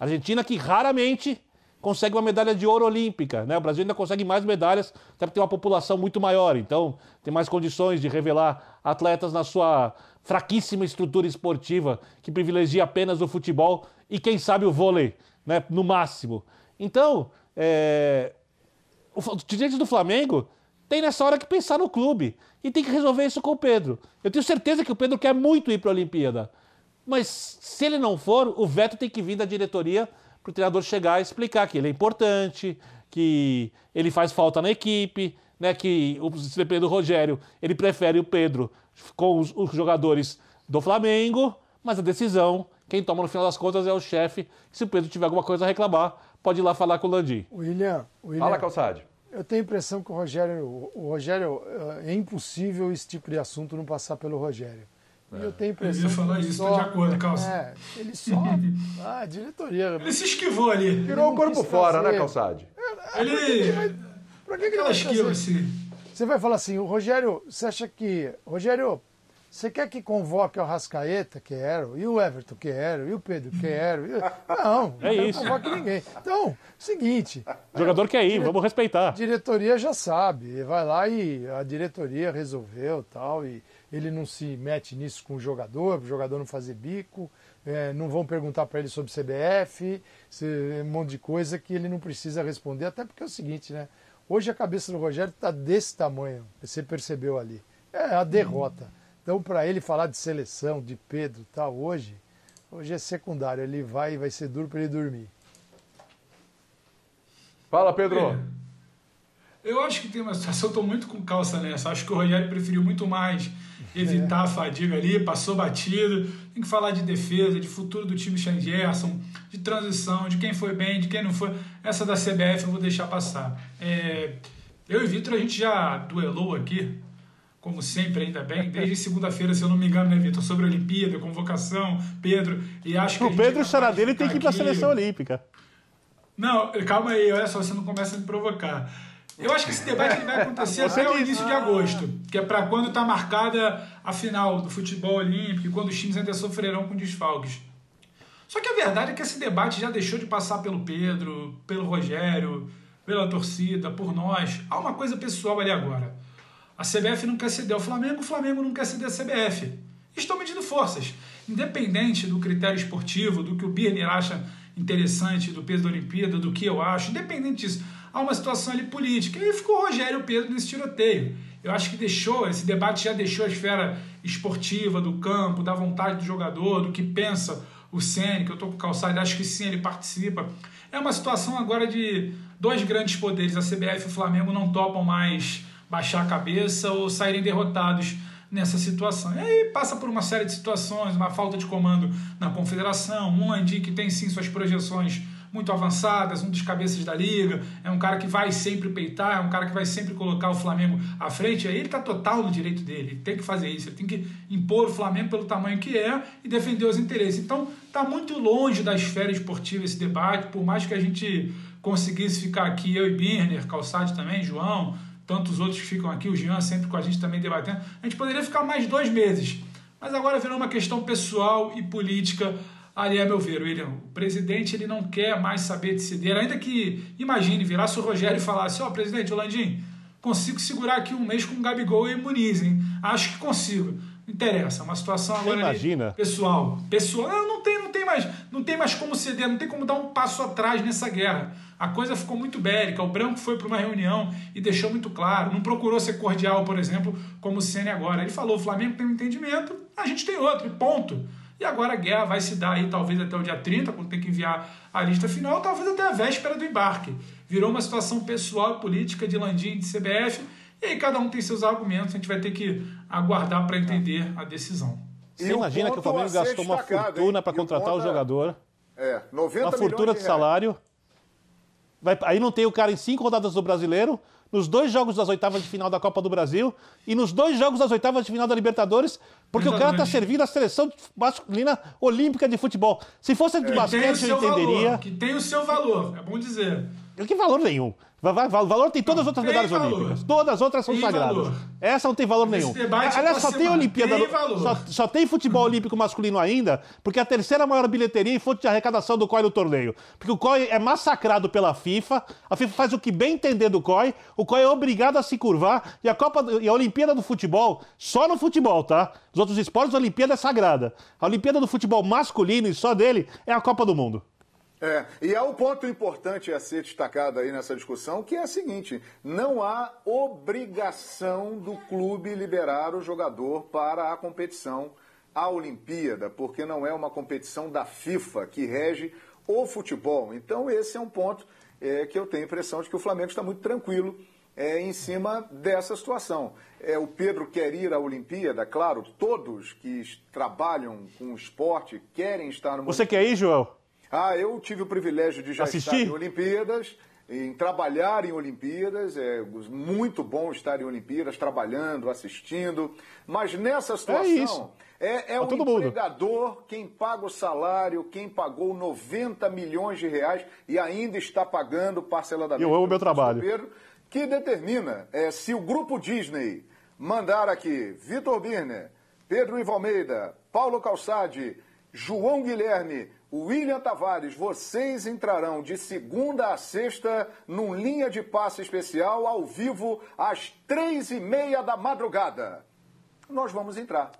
A Argentina que raramente consegue uma medalha de ouro olímpica, né? O Brasil ainda consegue mais medalhas, até porque tem uma população muito maior, então tem mais condições de revelar atletas na sua fraquíssima estrutura esportiva, que privilegia apenas o futebol e quem sabe o vôlei, né? No máximo. Então, é, os dirigentes do Flamengo tem nessa hora que pensar no clube e tem que resolver isso com o Pedro. Eu tenho certeza que o Pedro quer muito ir para a Olimpíada. Mas se ele não for, o veto tem que vir da diretoria para o treinador chegar e explicar que ele é importante, que ele faz falta na equipe, né? Que o se depender do Rogério, ele prefere o Pedro com os, os jogadores do Flamengo, mas a decisão, quem toma no final das contas é o chefe. Se o Pedro tiver alguma coisa a reclamar, pode ir lá falar com o Landim. William, William Fala, Calçade. eu tenho a impressão que o Rogério, o Rogério, eh, é impossível esse tipo de assunto não passar pelo Rogério. E eu tenho a impressão Eu ia falar que ele isso, só, tô de acordo, Calça. É, ele só, ah, diretoria. Ele se esquivou ali. Tirou o corpo fora, trazer. né, Calçade? Ele. Pra que, que vai esquiva, assim. Você vai falar assim, o Rogério, você acha que. Rogério, você quer que convoque o Rascaeta, quero, e o Everton, quero, e o Pedro, quero. e- Não, É não isso. convoque ninguém. Então, seguinte, O jogador quer ir, vamos respeitar. a diretoria já sabe, vai lá e a diretoria resolveu tal, e ele não se mete nisso com o jogador, para o jogador não fazer bico, é, não vão perguntar para ele sobre CBF, um monte de coisa que ele não precisa responder, até porque é o seguinte, né? Hoje a cabeça do Rogério está desse tamanho, você percebeu ali. É a derrota. Então, para ele falar de seleção, de Pedro tal, hoje, hoje é secundário. Ele vai vai ser duro para ele dormir. Fala, Pedro. É. Eu acho que tem uma situação, eu tô muito com calça nessa. Acho que o Rogério preferiu muito mais evitar a fadiga ali, passou batido. Tem que falar de defesa, de futuro do time Sean Gerson, de transição, de quem foi bem, de quem não foi. Essa da CBF eu vou deixar passar. É, eu e Vitor, a gente já duelou aqui, como sempre, ainda bem, desde segunda-feira, se eu não me engano, né, Vitor? Sobre a Olimpíada, convocação, Pedro. E acho que O Pedro é capaz de Charadele tem que ir para a seleção olímpica. não, calma aí, olha só, você não começa a me provocar. Eu acho que esse debate ele vai acontecer até o início de agosto, que é para quando está marcada a final do futebol olímpico, e quando os times ainda sofrerão com desfalques. Só que a verdade é que esse debate já deixou de passar pelo Pedro, pelo Rogério, pela torcida, por nós. Há uma coisa pessoal ali agora. A CBF não quer ceder ao Flamengo, o Flamengo não quer ceder à CBF. Estão medindo forças. Independente do critério esportivo, do que o Birner acha interessante, do peso da Olimpíada, do que eu acho, independente disso, há uma situação ali política. E aí ficou o Rogério Pedro nesse tiroteio. Eu acho que deixou, esse debate já deixou a esfera esportiva do campo, da vontade do jogador, do que pensa o Ceni, que eu estou com o calçado, acho que sim, ele participa. É uma situação agora de dois grandes poderes, a CBF e o Flamengo não topam mais baixar a cabeça ou saírem derrotados nessa situação. E aí passa por uma série de situações, uma falta de comando na confederação, um Landim que tem sim suas projeções muito avançadas, um dos cabeças da liga, é um cara que vai sempre peitar, é um cara que vai sempre colocar o Flamengo à frente, aí ele está total no direito dele, ele tem que fazer isso, ele tem que impor o Flamengo pelo tamanho que é e defender os interesses. Então está muito longe da esfera esportiva esse debate, por mais que a gente conseguisse ficar aqui, eu e Birner, Calçade também, João, tantos outros que ficam aqui, o Jean sempre com a gente também debatendo, a gente poderia ficar mais dois meses. Mas agora virou uma questão pessoal e política ali, a meu ver, William. O presidente ele não quer mais saber de ceder, ainda que, imagine, virasse o Rogério e falasse, ó, oh, presidente, Landim, consigo segurar aqui um mês com o Gabigol e Muniz, hein? Acho que consigo. Não interessa, é uma situação agora imagina. Ali, pessoal. Pessoal, não, tem, não, tem mais, não tem mais como ceder, não tem como dar um passo atrás nessa guerra. A coisa ficou muito bélica. O Branco foi para uma reunião e deixou muito claro. Não procurou ser cordial, por exemplo, como o Ceni agora. Ele falou: o Flamengo tem um entendimento, a gente tem outro, e ponto. E agora a guerra vai se dar aí talvez até o dia 30, quando tem que enviar a lista final, talvez até a véspera do embarque. Virou uma situação pessoal e política de Landim e de CBF, e aí cada um tem seus argumentos, a gente vai ter que aguardar para entender a decisão. Você imagina que o Flamengo gastou uma fortuna para contratar o, o jogador. É, 90 Uma fortuna de, de salário. Vai, aí não tem o cara em cinco rodadas do brasileiro, nos dois jogos das oitavas de final da Copa do Brasil e nos dois jogos das oitavas de final da Libertadores, porque Exatamente. o cara está servindo a seleção masculina olímpica de futebol. Se fosse de é, basquete, eu entenderia. Valor, que tem o seu valor, é bom dizer. Que valor nenhum. Valor tem todas as outras medalhas valor. olímpicas. Todas as outras são tem sagradas. Valor. Essa não tem valor nenhum. Aliás, só tem Olimpíada. Tem só, só, tem futebol olímpico masculino ainda, porque é a terceira maior bilheteria e fonte de arrecadação do COI no torneio. Porque o COI é massacrado pela FIFA, a FIFA faz o que bem entender do COI, o COI é obrigado a se curvar, e a Copa e a Olimpíada do Futebol, só no futebol, tá? Os outros esportes, a Olimpíada é sagrada. A Olimpíada do Futebol masculino e só dele é a Copa do Mundo. É, e há um ponto importante a ser destacado aí nessa discussão, que é o seguinte: não há obrigação do clube liberar o jogador para a competição, a Olimpíada, porque não é uma competição da FIFA que rege o futebol. Então, esse é um ponto é, que eu tenho a impressão de que o Flamengo está muito tranquilo é, em cima dessa situação. É, o Pedro quer ir à Olimpíada, claro, todos que trabalham com o esporte querem estar no. Você quer ir, João? Ah, eu tive o privilégio de já Assistir? estar em Olimpíadas, em trabalhar em Olimpíadas, é muito bom estar em Olimpíadas, trabalhando, assistindo, mas nessa situação é, é, é o empregador mundo. quem paga o salário, quem pagou 90 milhões de reais e ainda está pagando parceladamente. Eu amo meu trabalho. Pedro, que determina é, se o grupo Disney mandar aqui Vitor Birner, Pedro Ivo Almeida, Paulo Calçade, João Guilherme, William Tavares, vocês entrarão de segunda a sexta num linha de passe especial ao vivo às três e meia da madrugada. Nós vamos entrar,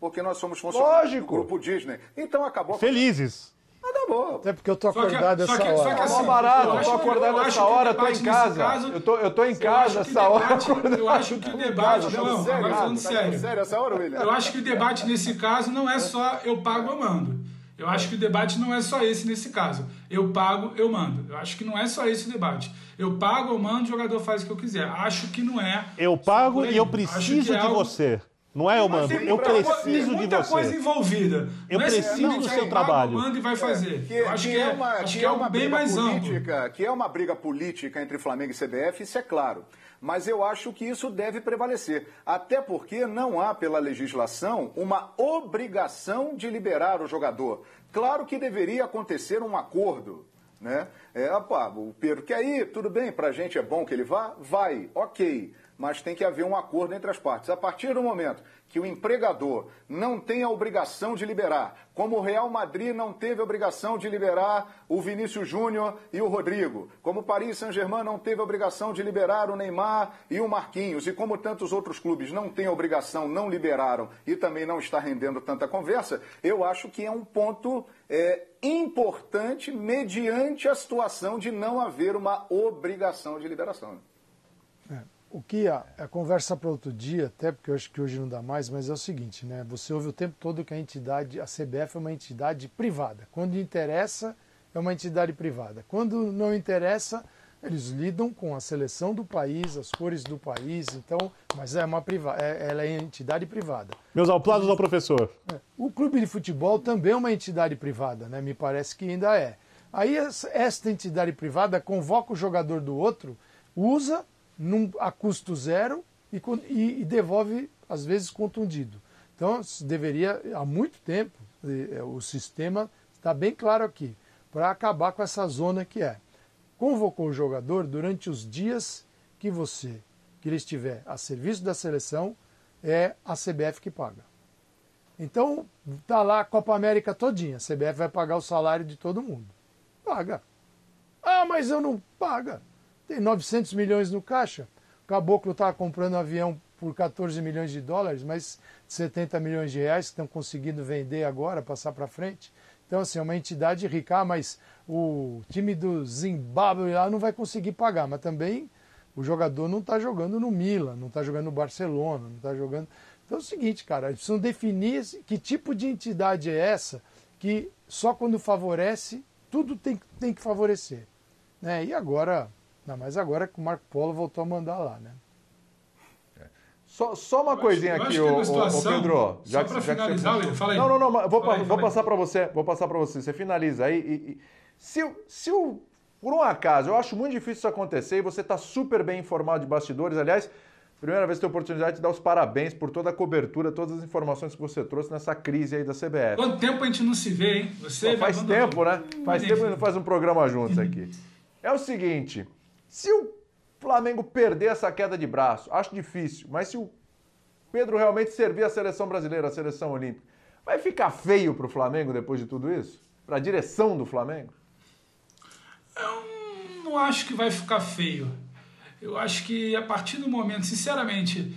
porque nós somos funcionários Lógico. do grupo Disney. Então acabou. Felizes. Acabou. Até porque eu tô acordado essa hora. Só que assim, barato, eu tô acordado essa hora, tô em casa. Caso, eu, tô, eu tô em casa essa hora. Eu acho que o debate, não, agora falando sério. Sério essa hora, William? Eu acho que o debate nesse caso não é só eu pago ou mando. Eu acho que o debate não é só esse nesse caso. Eu pago, eu mando. Eu acho que não é só esse o debate. Eu pago, eu mando, o jogador faz o que eu quiser. Acho que não é. Eu pago e eu preciso é de algo... você. Não é eu mando, eu preciso de muita você. coisa envolvida. Eu não preciso é do seu trabalho. Manda e vai fazer. Que, eu acho que, que é, uma, acho que é, uma bem mais política, amplo. Que é uma briga política entre Flamengo e CBF, isso é claro mas eu acho que isso deve prevalecer. Até porque não há, pela legislação, uma obrigação de liberar o jogador. Claro que deveria acontecer um acordo. Né? É, opa, o Pedro quer ir, tudo bem, para a gente é bom que ele vá? Vai, ok mas tem que haver um acordo entre as partes. A partir do momento que o empregador não tem a obrigação de liberar, como o Real Madrid não teve a obrigação de liberar o Vinícius Júnior e o Rodrigo, como o Paris Saint-Germain não teve a obrigação de liberar o Neymar e o Marquinhos, e como tantos outros clubes não têm a obrigação, não liberaram e também não está rendendo tanta conversa, eu acho que é um ponto é, importante mediante a situação de não haver uma obrigação de liberação. O que a, a conversa para outro dia, até porque eu acho que hoje não dá mais, mas é o seguinte, né? Você ouve o tempo todo que a entidade, a CBF é uma entidade privada. Quando interessa, é uma entidade privada. Quando não interessa, eles lidam com a seleção do país, as cores do país, então, mas é uma privada, é, ela é entidade privada. Meus aplausos ao professor. É, o clube de futebol também é uma entidade privada, né? Me parece que ainda é. Aí esta entidade privada convoca o jogador do outro, usa num, a custo zero e, e, e, devolve, às vezes, contundido. Então, deveria, há muito tempo, é, o sistema está bem claro aqui, para acabar com essa zona que é. convocou o jogador durante os dias que você, que ele estiver a serviço da seleção, é a CBF que paga. Então, tá lá a Copa América todinha, a CBF vai pagar o salário de todo mundo. Paga. Ah, mas eu não paga. Tem 900 milhões no caixa. O Caboclo está comprando um avião por 14 milhões de dólares, mas 70 milhões de reais que estão conseguindo vender agora, passar para frente. Então, assim, é uma entidade rica, mas o time do Zimbábue lá não vai conseguir pagar, mas também o jogador não está jogando no Milan, não está jogando no Barcelona, não está jogando. Então é o seguinte, cara, eles precisam definir que tipo de entidade é essa que só quando favorece, tudo tem, tem que favorecer. Né? E agora, ainda mais agora que o Marco Polo voltou a mandar lá, né? Só, só uma coisinha aqui, ô, Pedro. Já só para finalizar, você... fala aí. Não, não, não, vou, aí, vou passar para você, vou passar para você. Você finaliza aí. E, e, se, se o, por um acaso, eu acho muito difícil isso acontecer e você está super bem informado de bastidores. Aliás, primeira vez que tenho a oportunidade de dar os parabéns por toda a cobertura, todas as informações que você trouxe nessa crise aí da CBF. Quanto tempo a gente não se vê, hein? Você faz tempo, né? Faz tempo que a gente não faz um programa juntos aqui. É o seguinte, se o Flamengo perder essa queda de braço, acho difícil, mas se o Pedro realmente servir a seleção brasileira, a seleção olímpica, vai ficar feio para o Flamengo depois de tudo isso? Para a direção do Flamengo? Eu não acho que vai ficar feio. Eu acho que a partir do momento, sinceramente,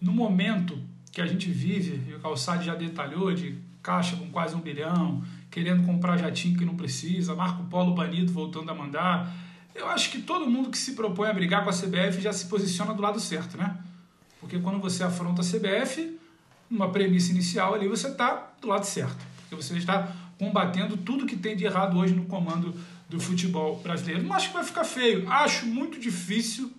no momento que a gente vive, e o Calçado já detalhou, de caixa com quase um bilhão, querendo comprar jatinho que não precisa, Marco Polo banido voltando a mandar eu acho que todo mundo que se propõe a brigar com a CBF já se posiciona do lado certo, né? Porque quando você afronta a CBF, uma premissa inicial ali, você está do lado certo. Porque você está combatendo tudo que tem de errado hoje no comando do futebol brasileiro. Não acho que vai ficar feio. Acho muito difícil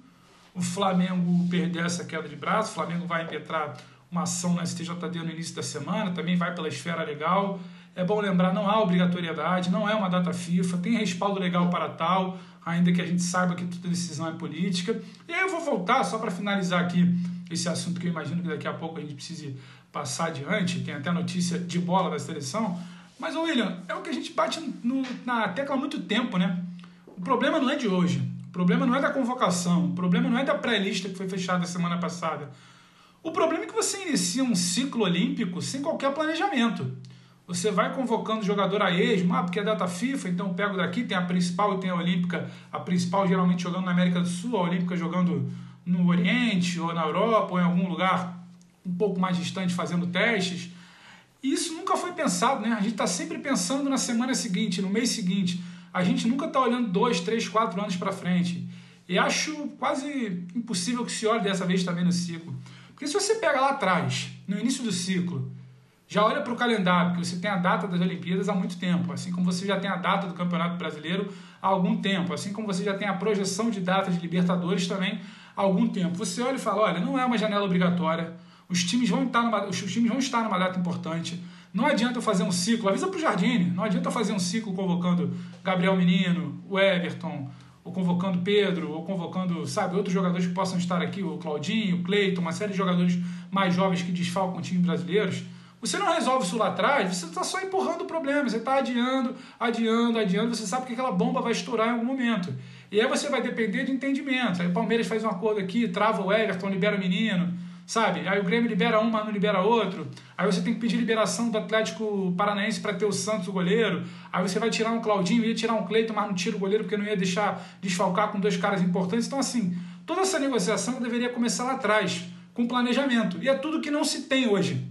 o Flamengo perder essa queda de braço. O Flamengo vai impetrar uma ação na STJD no início da semana, também vai pela esfera legal. É bom lembrar, não há obrigatoriedade, não é uma data FIFA, tem respaldo legal para tal ainda que a gente saiba que toda decisão é política. E aí eu vou voltar, só para finalizar aqui esse assunto que eu imagino que daqui a pouco a gente precise passar adiante, tem até notícia de bola da seleção. Mas, William, é o que a gente bate no, na tecla há muito tempo, né? O problema não é de hoje, o problema não é da convocação, o problema não é da pré-lista que foi fechada semana passada. O problema é que você inicia um ciclo olímpico sem qualquer planejamento. Você vai convocando jogador a esmo, ah, porque é data FIFA, então eu pego daqui, tem a principal e tem a Olímpica, a principal geralmente jogando na América do Sul, a Olímpica jogando no Oriente ou na Europa ou em algum lugar um pouco mais distante fazendo testes. E isso nunca foi pensado, né? A gente está sempre pensando na semana seguinte, no mês seguinte. A gente nunca está olhando dois, três, quatro anos para frente. E acho quase impossível que se olhe dessa vez também no ciclo. Porque se você pega lá atrás, no início do ciclo, já olha para o calendário, porque você tem a data das Olimpíadas há muito tempo, assim como você já tem a data do Campeonato Brasileiro há algum tempo, assim como você já tem a projeção de data de Libertadores também há algum tempo. Você olha e fala, olha, não é uma janela obrigatória, os times vão estar numa, os times vão estar numa data importante, não adianta eu fazer um ciclo, avisa para o Jardine, não adianta eu fazer um ciclo convocando Gabriel Menino, o Everton, ou convocando Pedro, ou convocando, sabe, outros jogadores que possam estar aqui, o Claudinho, o Cleiton, uma série de jogadores mais jovens que desfalcam times brasileiros, você não resolve isso lá atrás, você está só empurrando o problema, você está adiando, adiando, adiando, você sabe que aquela bomba vai estourar em algum momento. E aí você vai depender de entendimento. Aí o Palmeiras faz um acordo aqui, trava o Everton, libera o menino, sabe? Aí o Grêmio libera um, mas não libera outro. Aí você tem que pedir liberação do Atlético Paranaense para ter o Santos, o goleiro. Aí você vai tirar um Claudinho, ia tirar um Cleiton, mas não tira o goleiro porque não ia deixar desfalcar com dois caras importantes. Então, assim, toda essa negociação deveria começar lá atrás, com planejamento. E é tudo que não se tem hoje.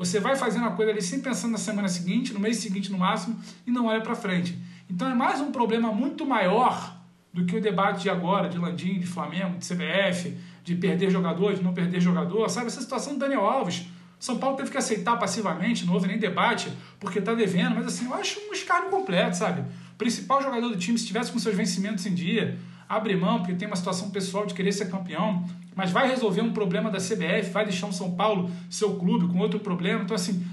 Você vai fazendo a coisa ali sem pensar na semana seguinte, no mês seguinte no máximo, e não olha para frente. Então é mais um problema muito maior do que o debate de agora, de Landim, de Flamengo, de CBF, de perder jogador, de não perder jogador. Sabe, essa situação do Daniel Alves. São Paulo teve que aceitar passivamente, não houve nem debate, porque está devendo, mas assim, eu acho um escárnio completo, sabe? Principal jogador do time, se tivesse com seus vencimentos em dia, abre mão, porque tem uma situação pessoal de querer ser campeão, mas vai resolver um problema da CBF, vai deixar o São Paulo, seu clube, com outro problema. Então, assim,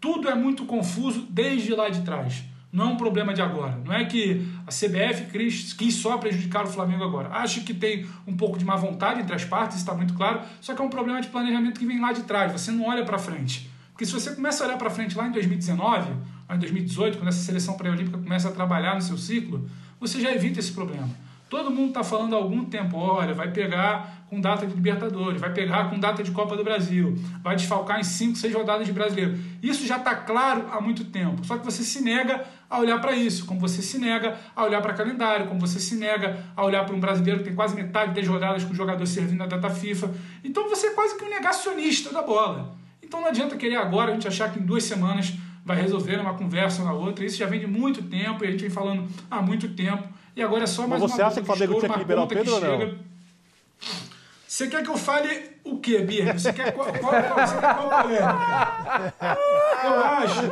tudo é muito confuso desde lá de trás. Não é um problema de agora. Não é que a CBF quis, quis só prejudicar o Flamengo agora. Acho que tem um pouco de má vontade entre as partes, está muito claro, só que é um problema de planejamento que vem lá de trás. Você não olha para frente. Porque se você começa a olhar para frente lá em 2019, lá em 2018, quando essa seleção pré-olímpica começa a trabalhar no seu ciclo, você já evita esse problema. Todo mundo está falando há algum tempo, olha, vai pegar com data de Libertadores, vai pegar com data de Copa do Brasil, vai desfalcar em 5, 6 rodadas de brasileiro. Isso já está claro há muito tempo. Só que você se nega a olhar para isso, como você se nega a olhar para calendário, como você se nega a olhar para um brasileiro que tem quase metade das rodadas com o jogador servindo na data FIFA. Então você é quase que um negacionista da bola. Então não adianta querer agora a gente achar que em duas semanas vai resolver uma conversa na outra. Isso já vem de muito tempo e a gente vem falando há muito tempo. E agora é só mais Mas você uma acha que o Flamengo tinha que liberar o Pedro ou não? Você quer que eu fale o quê, Bia? Você quer qual, qual, qual, você quer qual polêmica? Eu acho,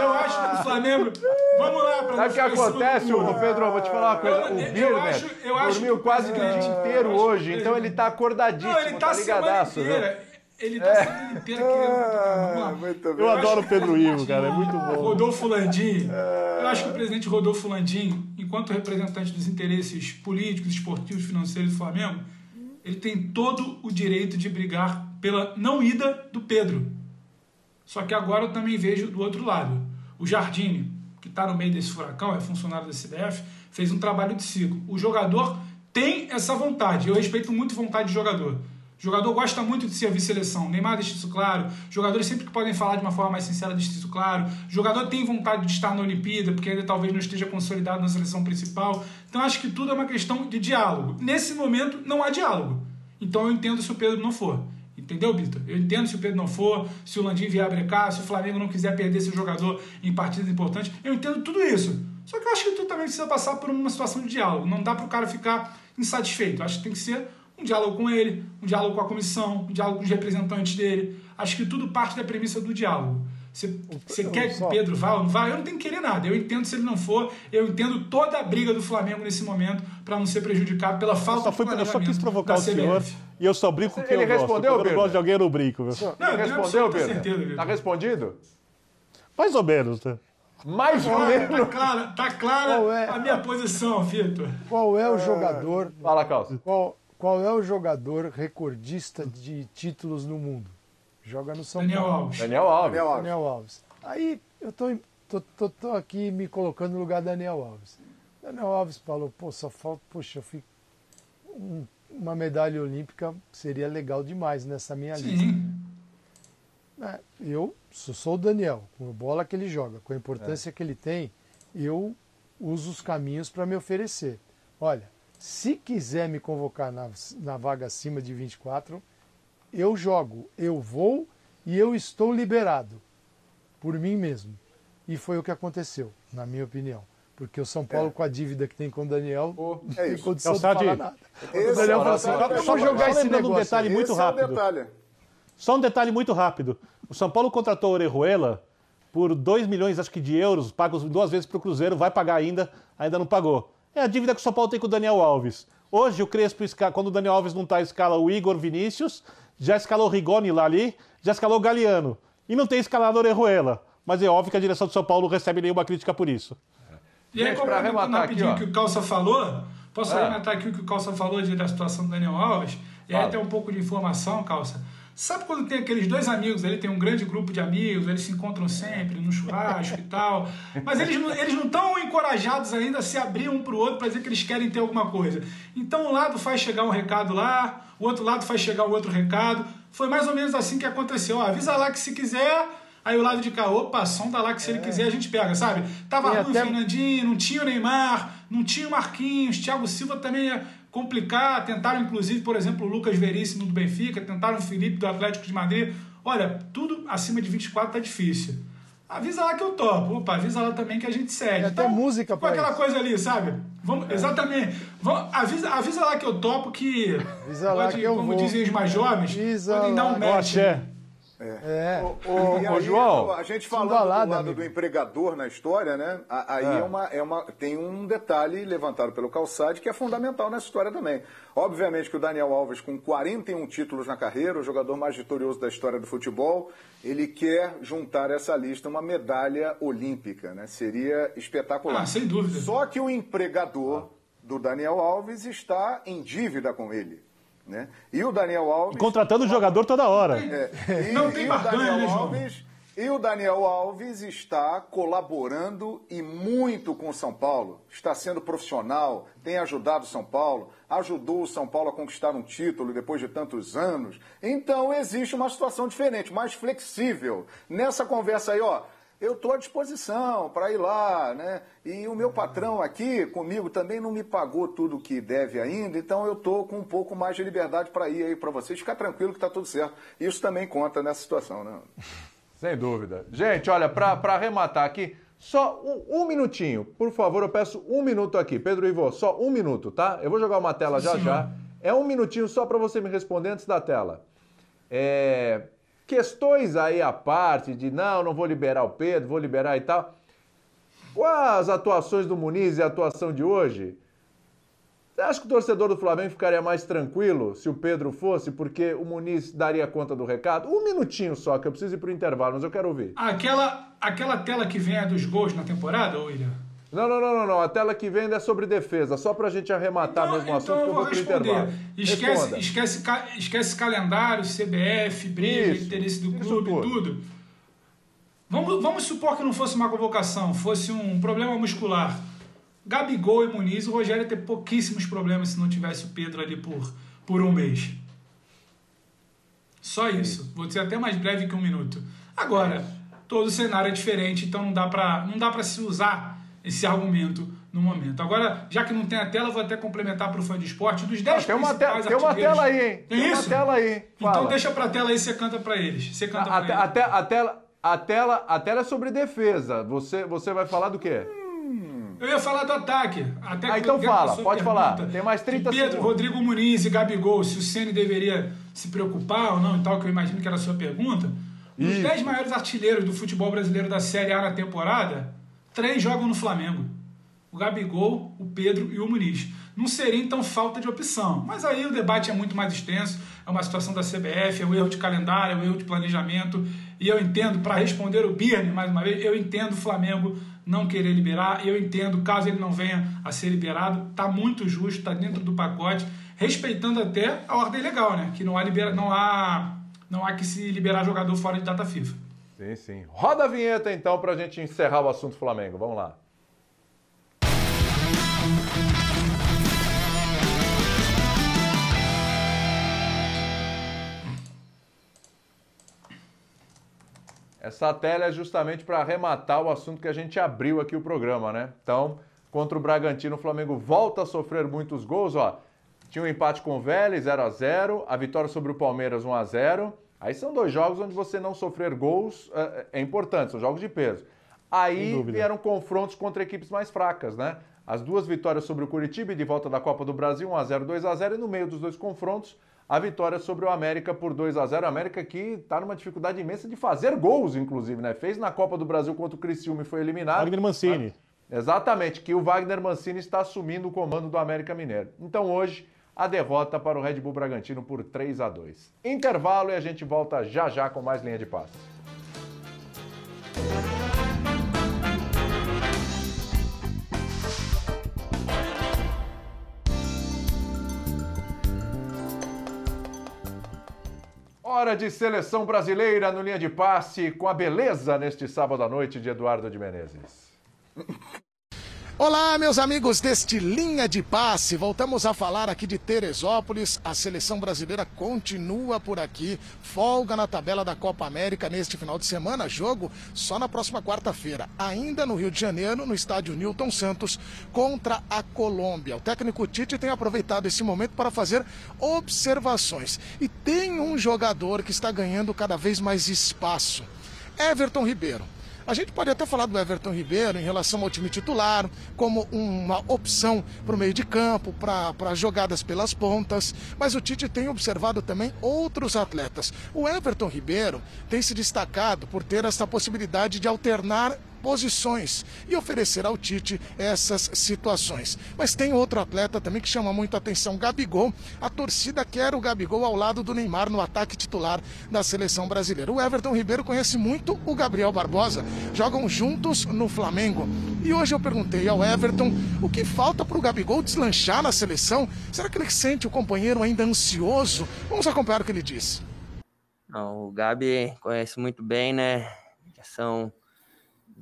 eu acho que o Flamengo. Vamos lá, para Sabe o que acontece, ô Pedro? Vou te falar uma coisa. Eu- o eu acho dormiu quase que o dia inteiro eu acho que o hoje, então ele tá acordadíssimo, Não, ele tá tá ligadaço, inteira. Ele tá a semana inteira querendo. Vamos lá. Muito Eu bem. adoro o Pedro Ivo, cara, é muito bom. Rodolfo Landim, eu acho que o presidente Rodolfo Landim, enquanto representante dos interesses políticos, esportivos, financeiros do Flamengo, ele tem todo o direito de brigar pela não ida do Pedro. Só que agora eu também vejo do outro lado. O Jardine, que está no meio desse furacão, é funcionário da CBF, fez um trabalho de ciclo. O jogador tem essa vontade. Eu respeito muito a vontade de jogador. O jogador gosta muito de servir seleção. Neymar deixa isso claro. Jogadores sempre que podem falar de uma forma mais sincera deixa isso claro. O jogador tem vontade de estar na Olimpíada, porque ainda talvez não esteja consolidado na seleção principal. Então acho que tudo é uma questão de diálogo. Nesse momento não há diálogo. Então eu entendo se o Pedro não for. Entendeu, Bita? Eu entendo se o Pedro não for, se o Landim vier brecar, se o Flamengo não quiser perder seu jogador em partidas importantes. Eu entendo tudo isso. Só que eu acho que tu também precisa passar por uma situação de diálogo. Não dá para o cara ficar insatisfeito. Eu acho que tem que ser um diálogo com ele, um diálogo com a comissão, um diálogo com os representantes dele. Acho que tudo parte da premissa do diálogo. Você, você quer que o Pedro vá ou não vá? Eu não tenho que querer nada. Eu entendo se ele não for. Eu entendo toda a briga do Flamengo nesse momento para não ser prejudicado pela falta Só fui- de eu só quis provocar o senhor e eu só brinco com quem Ele eu gosto. respondeu, eu não Pedro? gosto de alguém, eu não brinco. viu? Não, eu tenho Respondeu, Pedro? certeza, Vitor. Tá respondido? Mais ou menos, né? Mais ou Tá, menos. tá clara, tá clara Qual é? a minha posição, Vitor. Qual é o jogador, Fala, Calça. qual, qual é o jogador recordista de títulos no mundo? Joga no São Daniel Paulo. Alves. Daniel Alves. Daniel Alves. Daniel Alves. Aí eu tô, em- tô, tô, tô aqui me colocando no lugar do Daniel Alves. Daniel Alves falou, pô, só falta, poxa, eu fico, um- uma medalha olímpica seria legal demais nessa minha lista. Sim. É, eu sou, sou o Daniel, com a bola que ele joga, com a importância que ele tem, eu uso os caminhos para me oferecer. Olha, se quiser me convocar na, na vaga acima de 24, eu jogo, eu vou e eu estou liberado por mim mesmo. E foi o que aconteceu, na minha opinião. Porque o São Paulo, com a dívida que tem com o Daniel, não é tem isso. condição de Calçade, falar nada. esse o Daniel é falou assim: Só- vou jogar só esse lembrando um negócio. detalhe muito Esse rápido. é o detalhe. Só um detalhe muito rápido. O São Paulo contratou o Orejuela por 2 milhões, acho que, de euros, pagos duas vezes para o Cruzeiro, vai pagar ainda, ainda não pagou. É a dívida que o São Paulo tem com o Daniel Alves. Hoje o Crespo, quando o Daniel Alves não está, escala o Igor Vinícius, já escalou o Rigoni lá ali, já escalou o Galeano. E não tem escalado Orejuela. Mas é óbvio que a direção do São Paulo não recebe nenhuma crítica por isso. E aí, complementando rapidinho o que o Calça falou, posso Ah. arrematar aqui o que o Calça falou de, da situação do Daniel Alves? E aí Fala. tem um pouco de informação, Calça. Sabe quando tem aqueles dois amigos ali, tem um grande grupo de amigos, eles se encontram sempre no churrasco e tal, mas eles não eles não estão encorajados ainda a se abrir um pro outro para dizer que eles querem ter alguma coisa. Então um lado faz chegar um recado lá, o outro lado faz chegar o outro recado. Foi mais ou menos assim que aconteceu. Ó, avisa lá que se quiser, Aí o lado de cá, opa, sonda lá que se ele quiser a gente pega, sabe? Tava ruim até- o Fernandinho, não tinha o Neymar, não tinha o Marquinhos, Thiago Silva também ia complicar. Tentaram, inclusive, por exemplo, o Lucas Veríssimo do Benfica, tentaram o Felipe do Atlético de Madrid. Olha, tudo acima de 24 tá difícil. Avisa lá que eu topo. Opa, avisa lá também que a gente segue. Tem até música com pra aquela isso. coisa ali, sabe? Vamos, Exatamente. Vamos, avisa, avisa lá que eu topo que. Avisa lá pode, que eu como vou. dizem os mais jovens, Avisa podem dar lá. um match. É. Ô, E ô, aí, João, a gente falando balada, do lado amigo. do empregador na história, né? Aí É. é. uma, é uma, tem um detalhe levantado pelo Calçade que é fundamental nessa história também. Obviamente que o Daniel Alves, com 41 títulos na carreira, o jogador mais vitorioso da história do futebol, ele quer juntar essa lista uma medalha olímpica, né? Seria espetacular. Ah, sem dúvida. Só que o empregador do Daniel Alves está em dívida com ele. Né? E o Daniel Alves. Contratando o jogador toda hora. É, e, Não tem e o Daniel? Alves E o Daniel Alves está colaborando e muito com o São Paulo. Está sendo profissional, tem ajudado o São Paulo, ajudou o São Paulo a conquistar um título depois de tantos anos. Então existe uma situação diferente, mais flexível. Nessa conversa aí, ó, eu estou à disposição para ir lá, né? E o meu patrão aqui comigo também não me pagou tudo que deve ainda, então eu estou com um pouco mais de liberdade para ir aí para vocês. Ficar tranquilo que está tudo certo. Isso também conta nessa situação, né? Sem dúvida. Gente, olha, para arrematar aqui, só um, um, minutinho. Por favor, eu peço um minuto aqui. Pedro Ivo, só um minuto, tá? Eu vou jogar uma tela já Sim. já. É um minutinho só para você me responder antes da tela. É... Questões aí à parte de não, não vou liberar o Pedro, vou liberar e tal. As atuações do Muniz e a atuação de hoje? Acha que o torcedor do Flamengo ficaria mais tranquilo se o Pedro fosse, porque o Muniz daria conta do recado? Um minutinho só, que eu preciso ir para o intervalo, mas eu quero ouvir. Aquela, aquela tela que vem é dos gols na temporada, William? Não, não, não, não, não. A tela que vem é sobre defesa, só para a gente arrematar então, mesmo o assunto, então eu vou, vou intervalo. Esquece, esquece, esquece calendário, CBF, briga, Isso. interesse do clube, tudo. tudo. Vamos, vamos supor que não fosse uma convocação, fosse um problema muscular. Gabigol e Muniz, o Rogério ia ter pouquíssimos problemas se não tivesse o Pedro ali por, por um mês. Só isso. Vou ser até mais breve que um minuto. Agora, todo cenário é diferente, então não dá para não dá para se usar esse argumento no momento. Agora, já que não tem a tela, vou até complementar para o fã de esporte dos 10 ah, tem uma tela, Tem uma tela aí, hein? Tem, tem isso? uma tela aí. Então Fala. Então deixa para a tela aí, você canta para eles. Você canta a, a, a, te, a, tela, a, tela, a tela é sobre defesa. Você, você vai falar do quê? Eu ia falar do ataque. Até ah, então fala, pode falar. Tem mais 30 Pedro, segundos. Rodrigo Muniz e Gabigol, se o Ceni deveria se preocupar ou não e tal, que eu imagino que era a sua pergunta. Os 10 maiores artilheiros do futebol brasileiro da Série A na temporada, três jogam no Flamengo. O Gabigol, o Pedro e o Muniz. Não seria então falta de opção. Mas aí o debate é muito mais extenso. É uma situação da CBF, é o erro de calendário, é o erro de planejamento. E eu entendo, para responder o Birne mais uma vez, eu entendo o Flamengo não querer liberar. Eu entendo, caso ele não venha a ser liberado, está muito justo, está dentro do pacote, respeitando até a ordem legal, né? Que não há, libera, não há, não há que se liberar jogador fora de data FIFA. Sim, sim. Roda a vinheta então para a gente encerrar o assunto Flamengo. Vamos lá. Essa tela é justamente para arrematar o assunto que a gente abriu aqui o programa, né? Então, contra o Bragantino, o Flamengo volta a sofrer muitos gols, ó. Tinha um empate com o Vélez, 0 a 0 a vitória sobre o Palmeiras, 1 a 0 Aí são dois jogos onde você não sofrer gols é, é importante, são jogos de peso. Aí vieram confrontos contra equipes mais fracas, né? As duas vitórias sobre o Curitiba e de volta da Copa do Brasil, 1 a 0 2 a 0 e no meio dos dois confrontos, a vitória sobre o América por 2 a 0 O América que está numa dificuldade imensa de fazer gols, inclusive, né? Fez na Copa do Brasil contra o Criciúma e foi eliminado. Wagner Mancini. Exatamente, que o Wagner Mancini está assumindo o comando do América Mineiro. Então hoje, a derrota para o Red Bull Bragantino por 3 a 2 Intervalo e a gente volta já já com mais linha de passe. Hora de seleção brasileira no linha de passe com a beleza neste sábado à noite de Eduardo de Menezes. Olá, meus amigos deste Linha de Passe. Voltamos a falar aqui de Teresópolis. A seleção brasileira continua por aqui. Folga na tabela da Copa América neste final de semana. Jogo só na próxima quarta-feira, ainda no Rio de Janeiro, no estádio Newton Santos, contra a Colômbia. O técnico Tite tem aproveitado esse momento para fazer observações. E tem um jogador que está ganhando cada vez mais espaço. Everton Ribeiro. A gente pode até falar do Everton Ribeiro em relação ao time titular, como uma opção para o meio de campo, para jogadas pelas pontas, mas o Tite tem observado também outros atletas. O Everton Ribeiro tem se destacado por ter essa possibilidade de alternar posições e oferecer ao Tite essas situações. Mas tem outro atleta também que chama muito atenção, Gabigol. A torcida quer o Gabigol ao lado do Neymar no ataque titular da seleção brasileira. O Everton Ribeiro conhece muito o Gabriel Barbosa, jogam juntos no Flamengo. E hoje eu perguntei ao Everton o que falta para o Gabigol deslanchar na seleção. Será que ele sente o companheiro ainda ansioso? Vamos acompanhar o que ele disse. Não, o Gabi conhece muito bem, né? São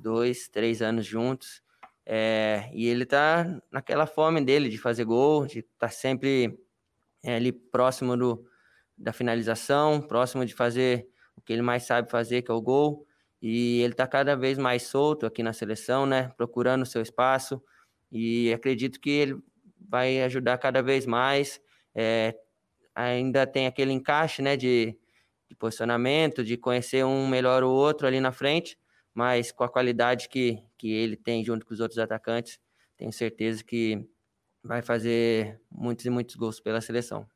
dois, três anos juntos. É, e ele tá naquela fome dele de fazer gol, de estar tá sempre é, ali próximo do, da finalização, próximo de fazer o que ele mais sabe fazer, que é o gol. E ele está cada vez mais solto aqui na seleção, né? Procurando o seu espaço. E acredito que ele vai ajudar cada vez mais. É, ainda tem aquele encaixe, né? De, de posicionamento, de conhecer um melhor o outro ali na frente. Mas com a qualidade que, que ele tem junto com os outros atacantes, tenho certeza que vai fazer muitos e muitos gols pela seleção.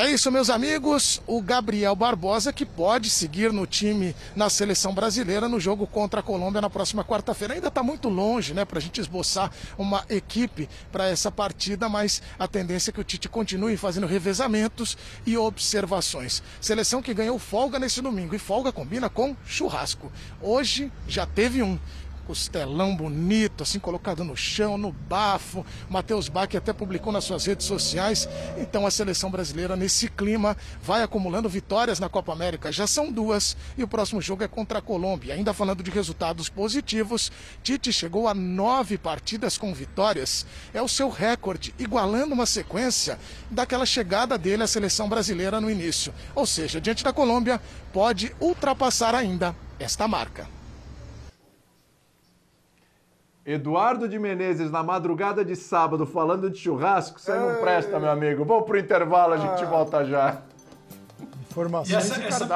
É isso, meus amigos. O Gabriel Barbosa que pode seguir no time na seleção brasileira no jogo contra a Colômbia na próxima quarta-feira. Ainda está muito longe, né, para a gente esboçar uma equipe para essa partida, mas a tendência é que o Tite continue fazendo revezamentos e observações. Seleção que ganhou folga nesse domingo e folga combina com churrasco. Hoje já teve um costelão bonito, assim colocado no chão, no bafo. Matheus Bach até publicou nas suas redes sociais. Então a seleção brasileira, nesse clima, vai acumulando vitórias na Copa América. Já são duas e o próximo jogo é contra a Colômbia. Ainda falando de resultados positivos, Tite chegou a nove partidas com vitórias. É o seu recorde, igualando uma sequência daquela chegada dele à seleção brasileira no início. Ou seja, diante da Colômbia, pode ultrapassar ainda esta marca. Eduardo de Menezes, na madrugada de sábado, falando de churrasco, você não presta, meu amigo. Vamos pro intervalo, a gente ah. volta já. Informações e essa, essa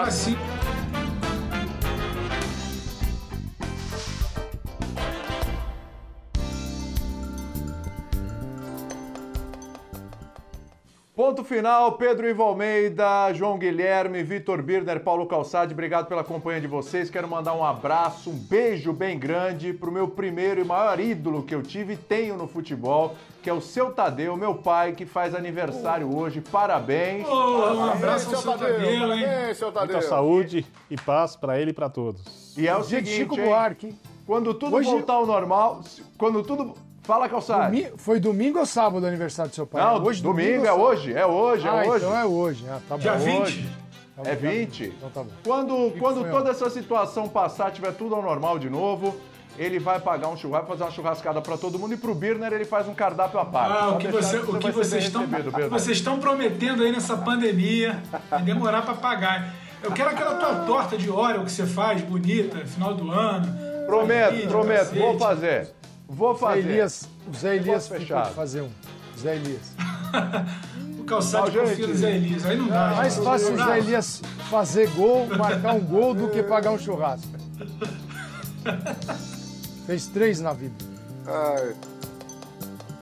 Ponto final, Pedro Ivo Almeida, João Guilherme, Vitor Birner, Paulo Calçade, obrigado pela companhia de vocês. Quero mandar um abraço, um beijo bem grande pro meu primeiro e maior ídolo que eu tive e tenho no futebol, que é o seu Tadeu, meu pai, que faz aniversário hoje. Parabéns. Oh, um abraço ao seu Tadeu, Tadeu hein? Parabéns, seu Tadeu. Muita saúde e paz para ele e para todos. E é o seguinte, Chico Buarque. Quando tudo hoje... voltar ao normal, quando tudo Fala, Calçado. Domi... Foi domingo ou sábado o aniversário do seu pai? Não, hoje, domingo, domingo é hoje, é hoje, é ah, hoje. então é hoje. Ah, tá Dia bom. 20? Tá é 20. Então tá bom. Quando, quando toda essa situação passar, tiver tudo ao normal de novo, ele vai pagar um churrasco, fazer uma churrascada para todo mundo e pro Birner ele faz um cardápio à parte. Ah, o que, você, o que vocês, estão, vocês estão prometendo aí nessa pandemia vai demorar para pagar. Eu quero aquela tua torta de Oreo que você faz, bonita, final do ano. Prometo, prometo, vou fazer. Vou fazer. Zé Elias, o Zé Elias de fazer um. Zé Elias. o calçado de confia no Zé Elias. Aí não dá. É mais fácil o Zé Elias fazer gol, marcar um gol, do que pagar um churrasco. Fez três na vida. Ai.